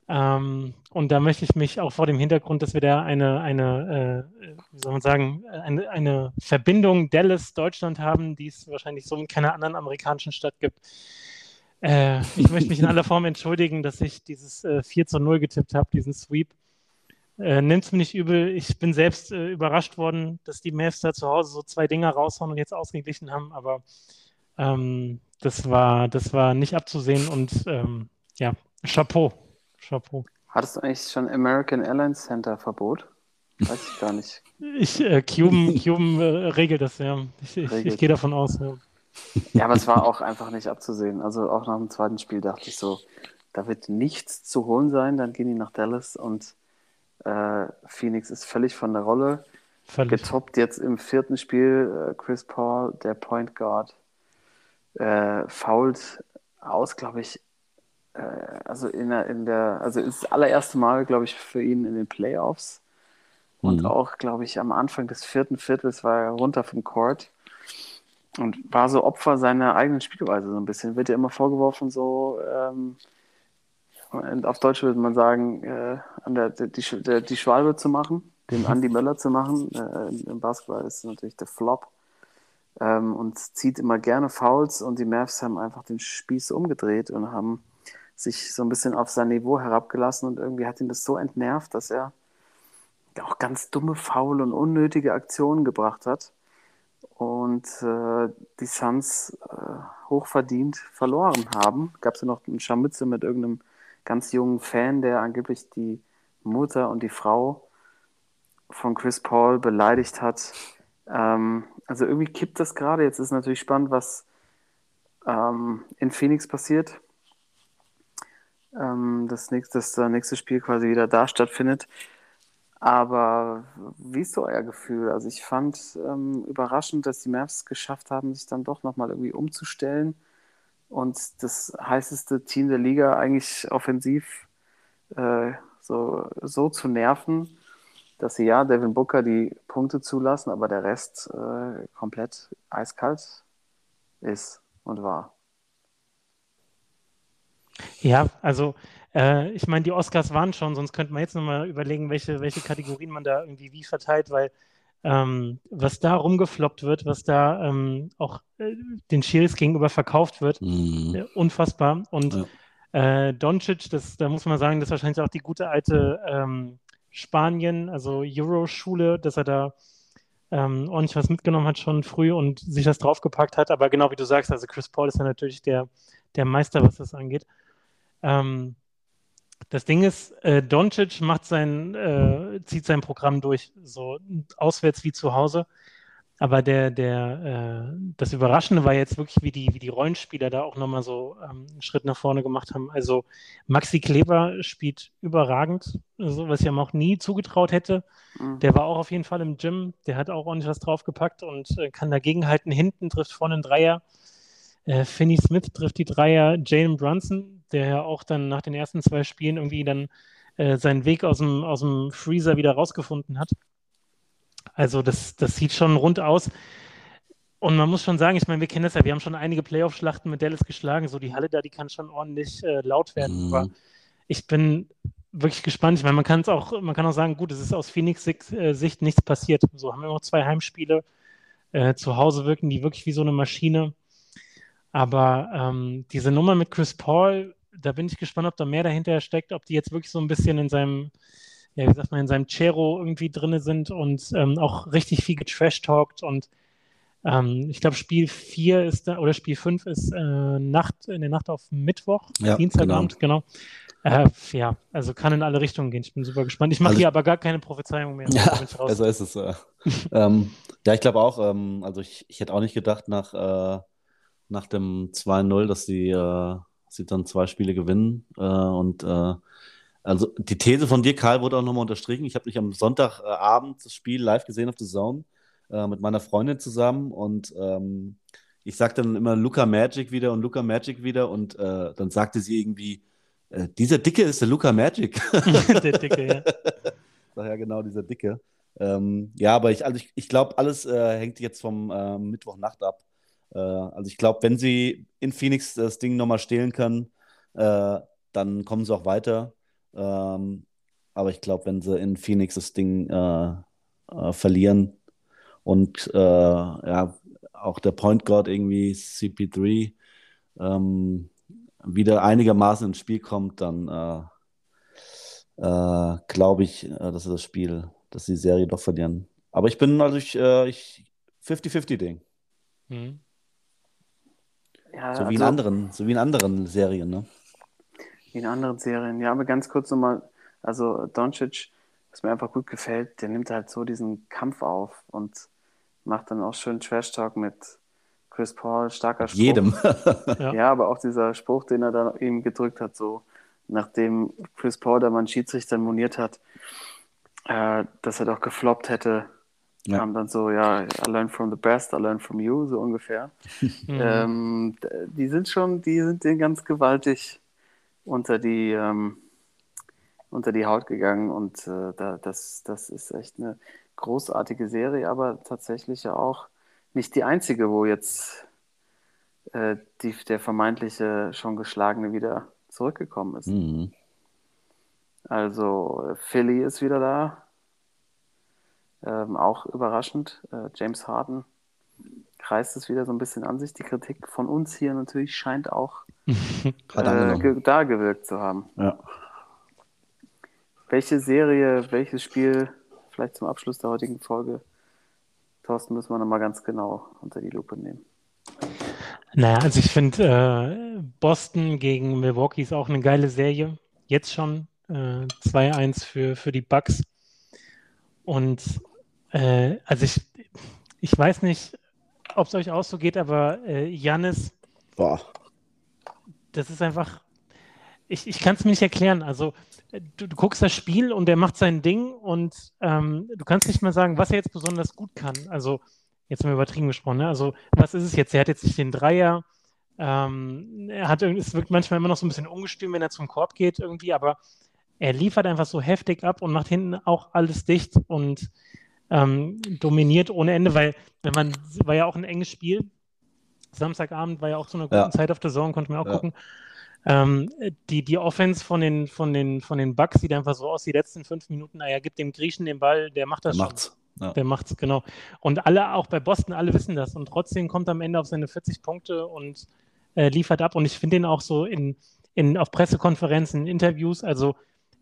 Ähm, und da möchte ich mich auch vor dem Hintergrund, dass wir da eine, eine äh, wie soll man sagen, eine, eine Verbindung Dallas-Deutschland haben, die es wahrscheinlich so in keiner anderen amerikanischen Stadt gibt. Äh, ich möchte mich in aller Form entschuldigen, dass ich dieses äh, 4 zu 0 getippt habe, diesen Sweep. Äh, es mir nicht übel. Ich bin selbst äh, überrascht worden, dass die Mavs da zu Hause so zwei Dinger raushauen und jetzt ausgeglichen haben, aber ähm, das, war, das war nicht abzusehen und ähm, ja, Chapeau. Chapeau. Hattest du eigentlich schon American Airlines Center Verbot? Weiß ich gar nicht. Ich, äh, Cuban, Cuban äh, regelt das, ja. Ich, ich, ich gehe davon aus. Ja. Ja, aber es war auch einfach nicht abzusehen. Also auch nach dem zweiten Spiel dachte ich so, da wird nichts zu holen sein. Dann gehen die nach Dallas und äh, Phoenix ist völlig von der Rolle. Völlig. Getoppt jetzt im vierten Spiel äh, Chris Paul, der Point Guard, äh, fault aus, glaube ich. Äh, also in der, in der, also ist das allererste Mal, glaube ich, für ihn in den Playoffs. Und Mhm. auch, glaube ich, am Anfang des vierten Viertels war er runter vom Court und war so Opfer seiner eigenen Spielweise so ein bisschen. Wird ja immer vorgeworfen, so ähm, auf Deutsch würde man sagen, äh, an der, die, die, der, die Schwalbe zu machen, den Andy Möller zu machen. Äh, Im Basketball ist natürlich der Flop. Ähm, und zieht immer gerne Fouls und die Mavs haben einfach den Spieß umgedreht und haben sich so ein bisschen auf sein Niveau herabgelassen und irgendwie hat ihn das so entnervt, dass er auch ganz dumme, faul und unnötige Aktionen gebracht hat und äh, die Suns äh, hochverdient verloren haben. Gab es ja noch einen Scharmützel mit irgendeinem ganz jungen Fan, der angeblich die Mutter und die Frau von Chris Paul beleidigt hat. Ähm, also irgendwie kippt das gerade. Jetzt ist natürlich spannend, was ähm, in Phoenix passiert. Ähm, das nächste, das nächste Spiel quasi wieder da stattfindet. Aber wie ist so euer Gefühl? Also ich fand ähm, überraschend, dass die Mavs es geschafft haben, sich dann doch nochmal irgendwie umzustellen und das heißeste Team der Liga eigentlich offensiv äh, so, so zu nerven, dass sie ja Devin Booker die Punkte zulassen, aber der Rest äh, komplett eiskalt ist und war. Ja, also Äh, ich meine, die Oscars waren schon, sonst könnte man jetzt nochmal überlegen, welche, welche Kategorien man da irgendwie wie verteilt, weil ähm, was da rumgefloppt wird, was da ähm, auch äh, den Shields gegenüber verkauft wird, Mhm. äh, unfassbar. Und Ja. äh, Doncic, das, da muss man sagen, das ist wahrscheinlich auch die gute alte ähm, Spanien, also Euro-Schule, dass er da ähm, ordentlich was mitgenommen hat schon früh und sich das draufgepackt hat. Aber genau wie du sagst, also Chris Paul ist ja natürlich der, der Meister, was das angeht. Ähm, das Ding ist, äh, Doncic macht sein, äh, zieht sein Programm durch, so auswärts wie zu Hause. Aber der, der, äh, das Überraschende war jetzt wirklich, wie die, wie die Rollenspieler da auch nochmal so ähm, einen Schritt nach vorne gemacht haben. Also Maxi Kleber spielt überragend, so was ich ihm auch nie zugetraut hätte. Mhm. Der war auch auf jeden Fall im Gym, der hat auch ordentlich was draufgepackt und äh, kann dagegenhalten. Hinten trifft vorne einen Dreier. Äh, Finney Smith trifft die Dreier. Jalen Brunson, der ja auch dann nach den ersten zwei Spielen irgendwie dann äh, seinen Weg aus dem, aus dem Freezer wieder rausgefunden hat. Also das, das sieht schon rund aus. Und man muss schon sagen, ich meine, wir kennen das ja, wir haben schon einige Playoff-Schlachten mit Dallas geschlagen. So die Halle da, die kann schon ordentlich äh, laut werden. Mhm. Aber ich bin wirklich gespannt. Ich meine, man kann es auch, man kann auch sagen, gut, es ist aus Phoenix Sicht, äh, Sicht nichts passiert. So haben wir noch zwei Heimspiele. Äh, zu Hause wirken die wirklich wie so eine Maschine. Aber ähm, diese Nummer mit Chris Paul, da bin ich gespannt, ob da mehr dahinter steckt, ob die jetzt wirklich so ein bisschen in seinem, ja, wie sagt man, in seinem Chero irgendwie drinne sind und ähm, auch richtig viel getrash-talkt und ähm, ich glaube, Spiel 4 ist da, oder Spiel 5 ist äh, Nacht, in der Nacht auf Mittwoch, Ja, Dienstagabend, genau. Äh, ja, also kann in alle Richtungen gehen. Ich bin super gespannt. Ich mache Also- hier aber gar keine Prophezeiung mehr. Ja, also ist es. Äh, ähm, ja, ich glaube auch, ähm, also ich, ich hätte auch nicht gedacht nach, äh, nach dem 2-0, dass sie, äh, sie dann zwei Spiele gewinnen. Äh, und äh, also die These von dir, Karl, wurde auch nochmal unterstrichen. Ich habe dich am Sonntagabend das Spiel live gesehen auf The Zone äh, mit meiner Freundin zusammen und ähm, ich sagte dann immer Luca Magic wieder und Luca Magic wieder und äh, dann sagte sie irgendwie, äh, dieser Dicke ist der Luca Magic. der Dicke, ja. Sag ja genau, dieser Dicke. Ähm, ja, aber ich, also ich, ich glaube, alles äh, hängt jetzt vom äh, Mittwochnacht ab. Äh, also ich glaube, wenn sie in Phoenix das Ding nochmal stehlen können, äh, dann kommen sie auch weiter. Ähm, aber ich glaube, wenn sie in Phoenix das Ding äh, äh, verlieren und äh, ja, auch der Point Guard irgendwie CP3 ähm, wieder einigermaßen ins Spiel kommt, dann äh, glaube ich, äh, dass sie das Spiel, dass sie die Serie doch verlieren. Aber ich bin, also ich, äh, ich 50-50-Ding. Mhm. Ja, So wie in also- anderen, so wie in anderen Serien, ne? Wie in anderen Serien. Ja, aber ganz kurz nochmal, also Doncic, was mir einfach gut gefällt, der nimmt halt so diesen Kampf auf und macht dann auch schön Trash-Talk mit Chris Paul, starker Spruch. Jedem. Ja. Ja, aber auch dieser Spruch, den er da eben gedrückt hat, so nachdem Chris Paul da mal einen Schiedsrichter moniert hat, äh, dass er doch gefloppt hätte, Ja. kam dann so, ja, I learned from the best, I learned from you, so ungefähr. Mhm. Ähm, die sind schon, die sind denen ganz gewaltig unter die, ähm, unter die Haut gegangen und äh, da, das, das ist echt eine großartige Serie, aber tatsächlich ja auch nicht die einzige, wo jetzt äh, die, der vermeintliche schon geschlagene wieder zurückgekommen ist. Mhm. Also Philly ist wieder da, ähm, auch überraschend. Äh, James Harden reißt es wieder so ein bisschen an sich. Die Kritik von uns hier natürlich scheint auch äh, ge da gewirkt zu haben. Ja. Welche Serie, welches Spiel, vielleicht zum Abschluss der heutigen Folge, Thorsten, müssen wir nochmal ganz genau unter die Lupe nehmen. Naja, also ich finde, äh, Boston gegen Milwaukee ist auch eine geile Serie. Jetzt schon äh, 2-1 für, für die Bucks. Und äh, also ich, ich weiß nicht, ob es euch auch so geht, aber äh, Jannis, Boah. das ist einfach, ich, ich kann es mir nicht erklären. Also äh, du, du guckst das Spiel und der macht sein Ding und ähm, du kannst nicht mal sagen, was er jetzt besonders gut kann. Also jetzt mal übertrieben gesprochen, ne? Also was ist es jetzt? Er hat jetzt nicht den Dreier. Ähm, er hat es wirkt manchmal immer noch so ein bisschen ungestüm, wenn er zum Korb geht irgendwie, aber er liefert einfach so heftig ab und macht hinten auch alles dicht und ähm, dominiert ohne Ende, weil wenn man, war ja auch ein enges Spiel. Samstagabend war ja auch zu einer guten Ja. Zeit auf der Saison, konnte man auch Ja. gucken. Ähm, die, die Offense von den, von, den, von den Bucks sieht einfach so aus, die letzten fünf Minuten, naja, gibt dem Griechen den Ball, der macht das Der schon. macht's. Ja. Der macht's, genau. Und alle, auch bei Boston, alle wissen das. Und trotzdem kommt er am Ende auf seine 40 Punkte und äh, liefert ab. Und ich finde ihn auch so in, in, auf Pressekonferenzen, in Interviews, also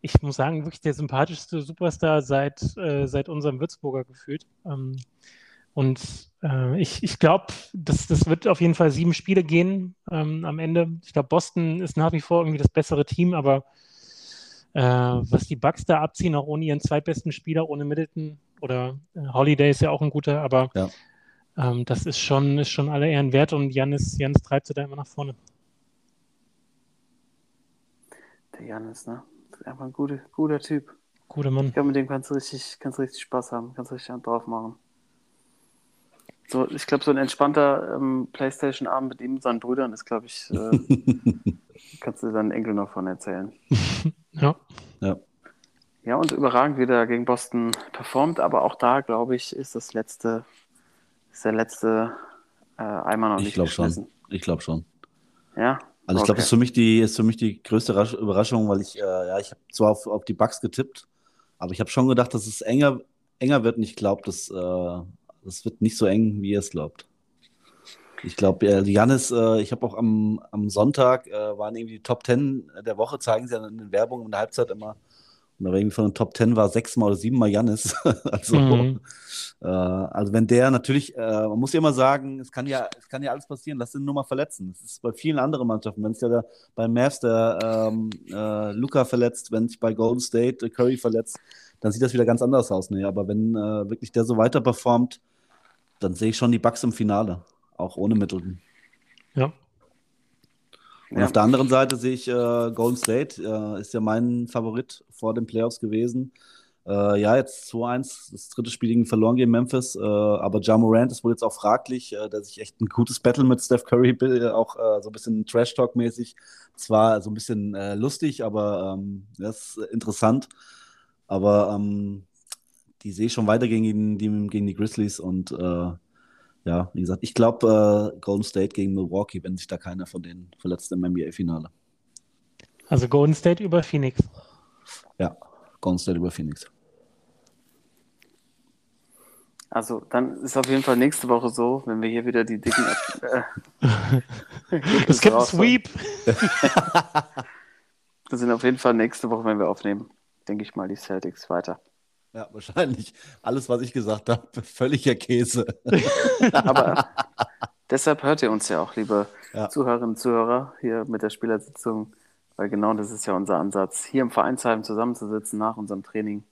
ich muss sagen, wirklich der sympathischste Superstar seit, äh, seit unserem Würzburger gefühlt. Ähm, und äh, ich, ich glaube, das, das wird auf jeden Fall sieben Spiele gehen ähm, am Ende. Ich glaube, Boston ist nach wie vor irgendwie das bessere Team, aber äh, was die Bucks da abziehen, auch ohne ihren zweitbesten Spieler, ohne Middleton oder äh, Holiday ist ja auch ein guter, aber Ja. ähm, das ist schon, ist schon alle Ehren wert und Janis, Janis treibt sie da immer nach vorne. Der Janis, ne? Ist einfach ein guter, guter Typ. Guter Mann. Ich glaube, mit dem kannst du richtig, kannst du richtig Spaß haben, kannst du richtig drauf machen. So, ich glaube, so ein entspannter ähm, Playstation-Abend mit ihm und seinen Brüdern ist, glaube ich, äh, kannst du deinen Enkel noch von erzählen. Ja. Ja. Ja, und überragend wieder gegen Boston performt, aber auch da, glaube ich, ist das letzte, ist der letzte äh, Eimer noch Ich nicht glaube schon. geschmissen. Ich glaube schon. Ja? Also ich glaube, das ist für mich die, ist für mich die größte Rasch- Überraschung, weil ich, äh, ja, ich habe zwar auf, auf die Bugs getippt, aber ich habe schon gedacht, dass es enger, enger wird und ich glaube, das, äh, das wird nicht so eng, wie ihr es glaubt. Ich glaube, äh, Janis, äh, ich habe auch am, am Sonntag, äh, waren irgendwie die Top 10 der Woche, zeigen sie ja in den Werbungen in der Halbzeit immer. Und da war irgendwie von den Top 10 war sechsmal oder siebenmal Janis. also, Mhm. äh, also wenn der natürlich, äh, man muss ja immer sagen, es kann ja, es kann ja alles passieren, lass den nur mal verletzen. Das ist bei vielen anderen Mannschaften, wenn es ja da bei Mavs der ähm, äh, Luca verletzt, wenn sich bei Golden State Curry verletzt, dann sieht das wieder ganz anders aus. Ne? Aber wenn äh, wirklich der so weiter performt, dann sehe ich schon die Bucks im Finale, auch ohne Middleton. Ja. Und Ja. auf der anderen Seite sehe ich äh, Golden State, äh, ist ja mein Favorit vor den Playoffs gewesen. Äh, ja, jetzt 2-1, das dritte Spiel gegen verloren gegen Memphis, äh, aber Ja Morant ist wohl jetzt auch fraglich, äh, der sich echt ein gutes Battle mit Steph Curry, äh, auch so ein bisschen Trash-Talk-mäßig. Zwar so ein bisschen lustig, aber ähm, das ist interessant. Aber ähm, die sehe ich schon weiter gegen die, gegen die Grizzlies und äh, ja, wie gesagt, ich glaube äh, Golden State gegen Milwaukee, wenn sich da keiner von denen verletzt im NBA-Finale. Also Golden State über Phoenix. Ja, Golden State über Phoenix. Also, dann ist auf jeden Fall nächste Woche so, wenn wir hier wieder die dicken. Äh, Es gibt einen Sweep. Das sind auf jeden Fall nächste Woche, wenn wir aufnehmen, denke ich mal, die Celtics weiter. Ja, wahrscheinlich. Alles, was ich gesagt habe, völliger Käse. Aber deshalb hört ihr uns ja auch, liebe Ja. Zuhörerinnen und Zuhörer, hier mit der Spielersitzung, weil genau das ist ja unser Ansatz, hier im Vereinsheim zusammenzusitzen nach unserem Training,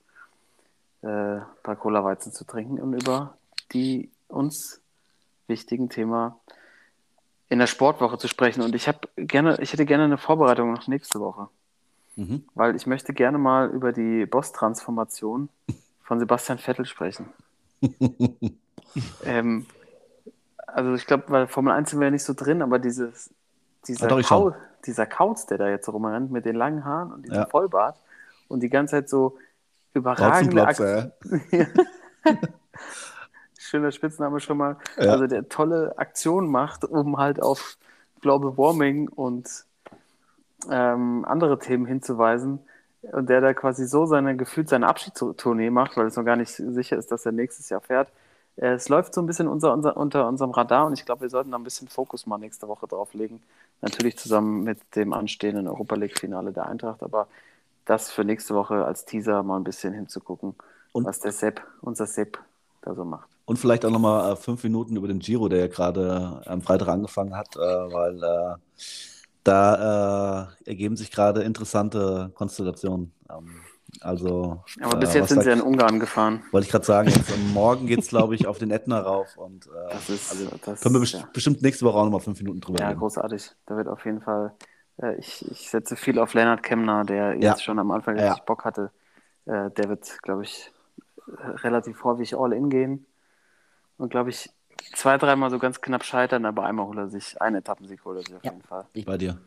äh, ein paar Cola-Weizen zu trinken und über die uns wichtigen Thema in der Sportwoche zu sprechen. Und ich habe gerne, ich hätte gerne eine Vorbereitung noch nächste Woche. Mhm. Weil ich möchte gerne mal über die Boss-Transformation von Sebastian Vettel sprechen. ähm, also ich glaube, bei Formel 1 sind wir ja nicht so drin, aber dieses, dieser, Ah, doch, ich Kau, dieser Kauz, der da jetzt rumrennt mit den langen Haaren und diesem Ja. Vollbart und die ganze Zeit so überragende Trotzdem Ak- Schöner Spitzname schon mal. Ja. Also der tolle Aktionen macht, um halt auf Global Warming und ähm, andere Themen hinzuweisen. Und der da quasi so seine gefühlt seine Abschiedstournee macht, weil es noch gar nicht sicher ist, dass er nächstes Jahr fährt. Äh, Es läuft so ein bisschen unser, unser, unter unserem Radar und ich glaube, wir sollten da ein bisschen Fokus mal nächste Woche drauf legen. Natürlich zusammen mit dem anstehenden Europa League-Finale der Eintracht, aber das für nächste Woche als Teaser mal ein bisschen hinzugucken, Und- was der Sepp, unser Sepp, da so macht. Und vielleicht auch nochmal äh, fünf Minuten über den Giro, der ja gerade äh, am Freitag angefangen hat, weil da äh, ergeben sich gerade interessante Konstellationen. Ähm, also, Aber äh, bis jetzt was sind sie ja in Ungarn gefahren. Wollte ich gerade sagen, jetzt, morgen geht es, glaube ich, auf den Ätna rauf. Und äh, Das ist, also, das, können wir best ja. bestimmt nächste Woche auch nochmal fünf Minuten drüber Ja, reden. großartig. Da wird auf jeden Fall, äh, ich, ich setze viel auf Lennart Kemner, der Ja. jetzt schon am Anfang Ja. richtig Bock hatte. Äh, der wird, glaube ich, äh, relativ häufig All-In gehen. Und glaube ich, zwei, dreimal so ganz knapp scheitern, aber einmal holt er sich, einen Etappensieg holt er sich auf jeden Fall. Bei dir.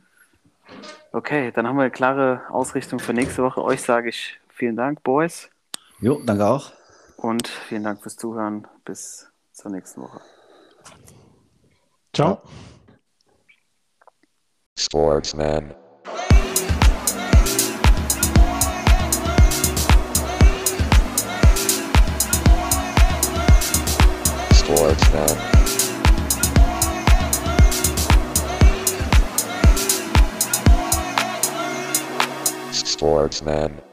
Okay, dann haben wir eine klare Ausrichtung für nächste Woche. Euch sage ich vielen Dank, Boys. Jo, danke auch. Und vielen Dank fürs Zuhören. Bis zur nächsten Woche. Ciao. Sportsman. Sportsman. Sportsman.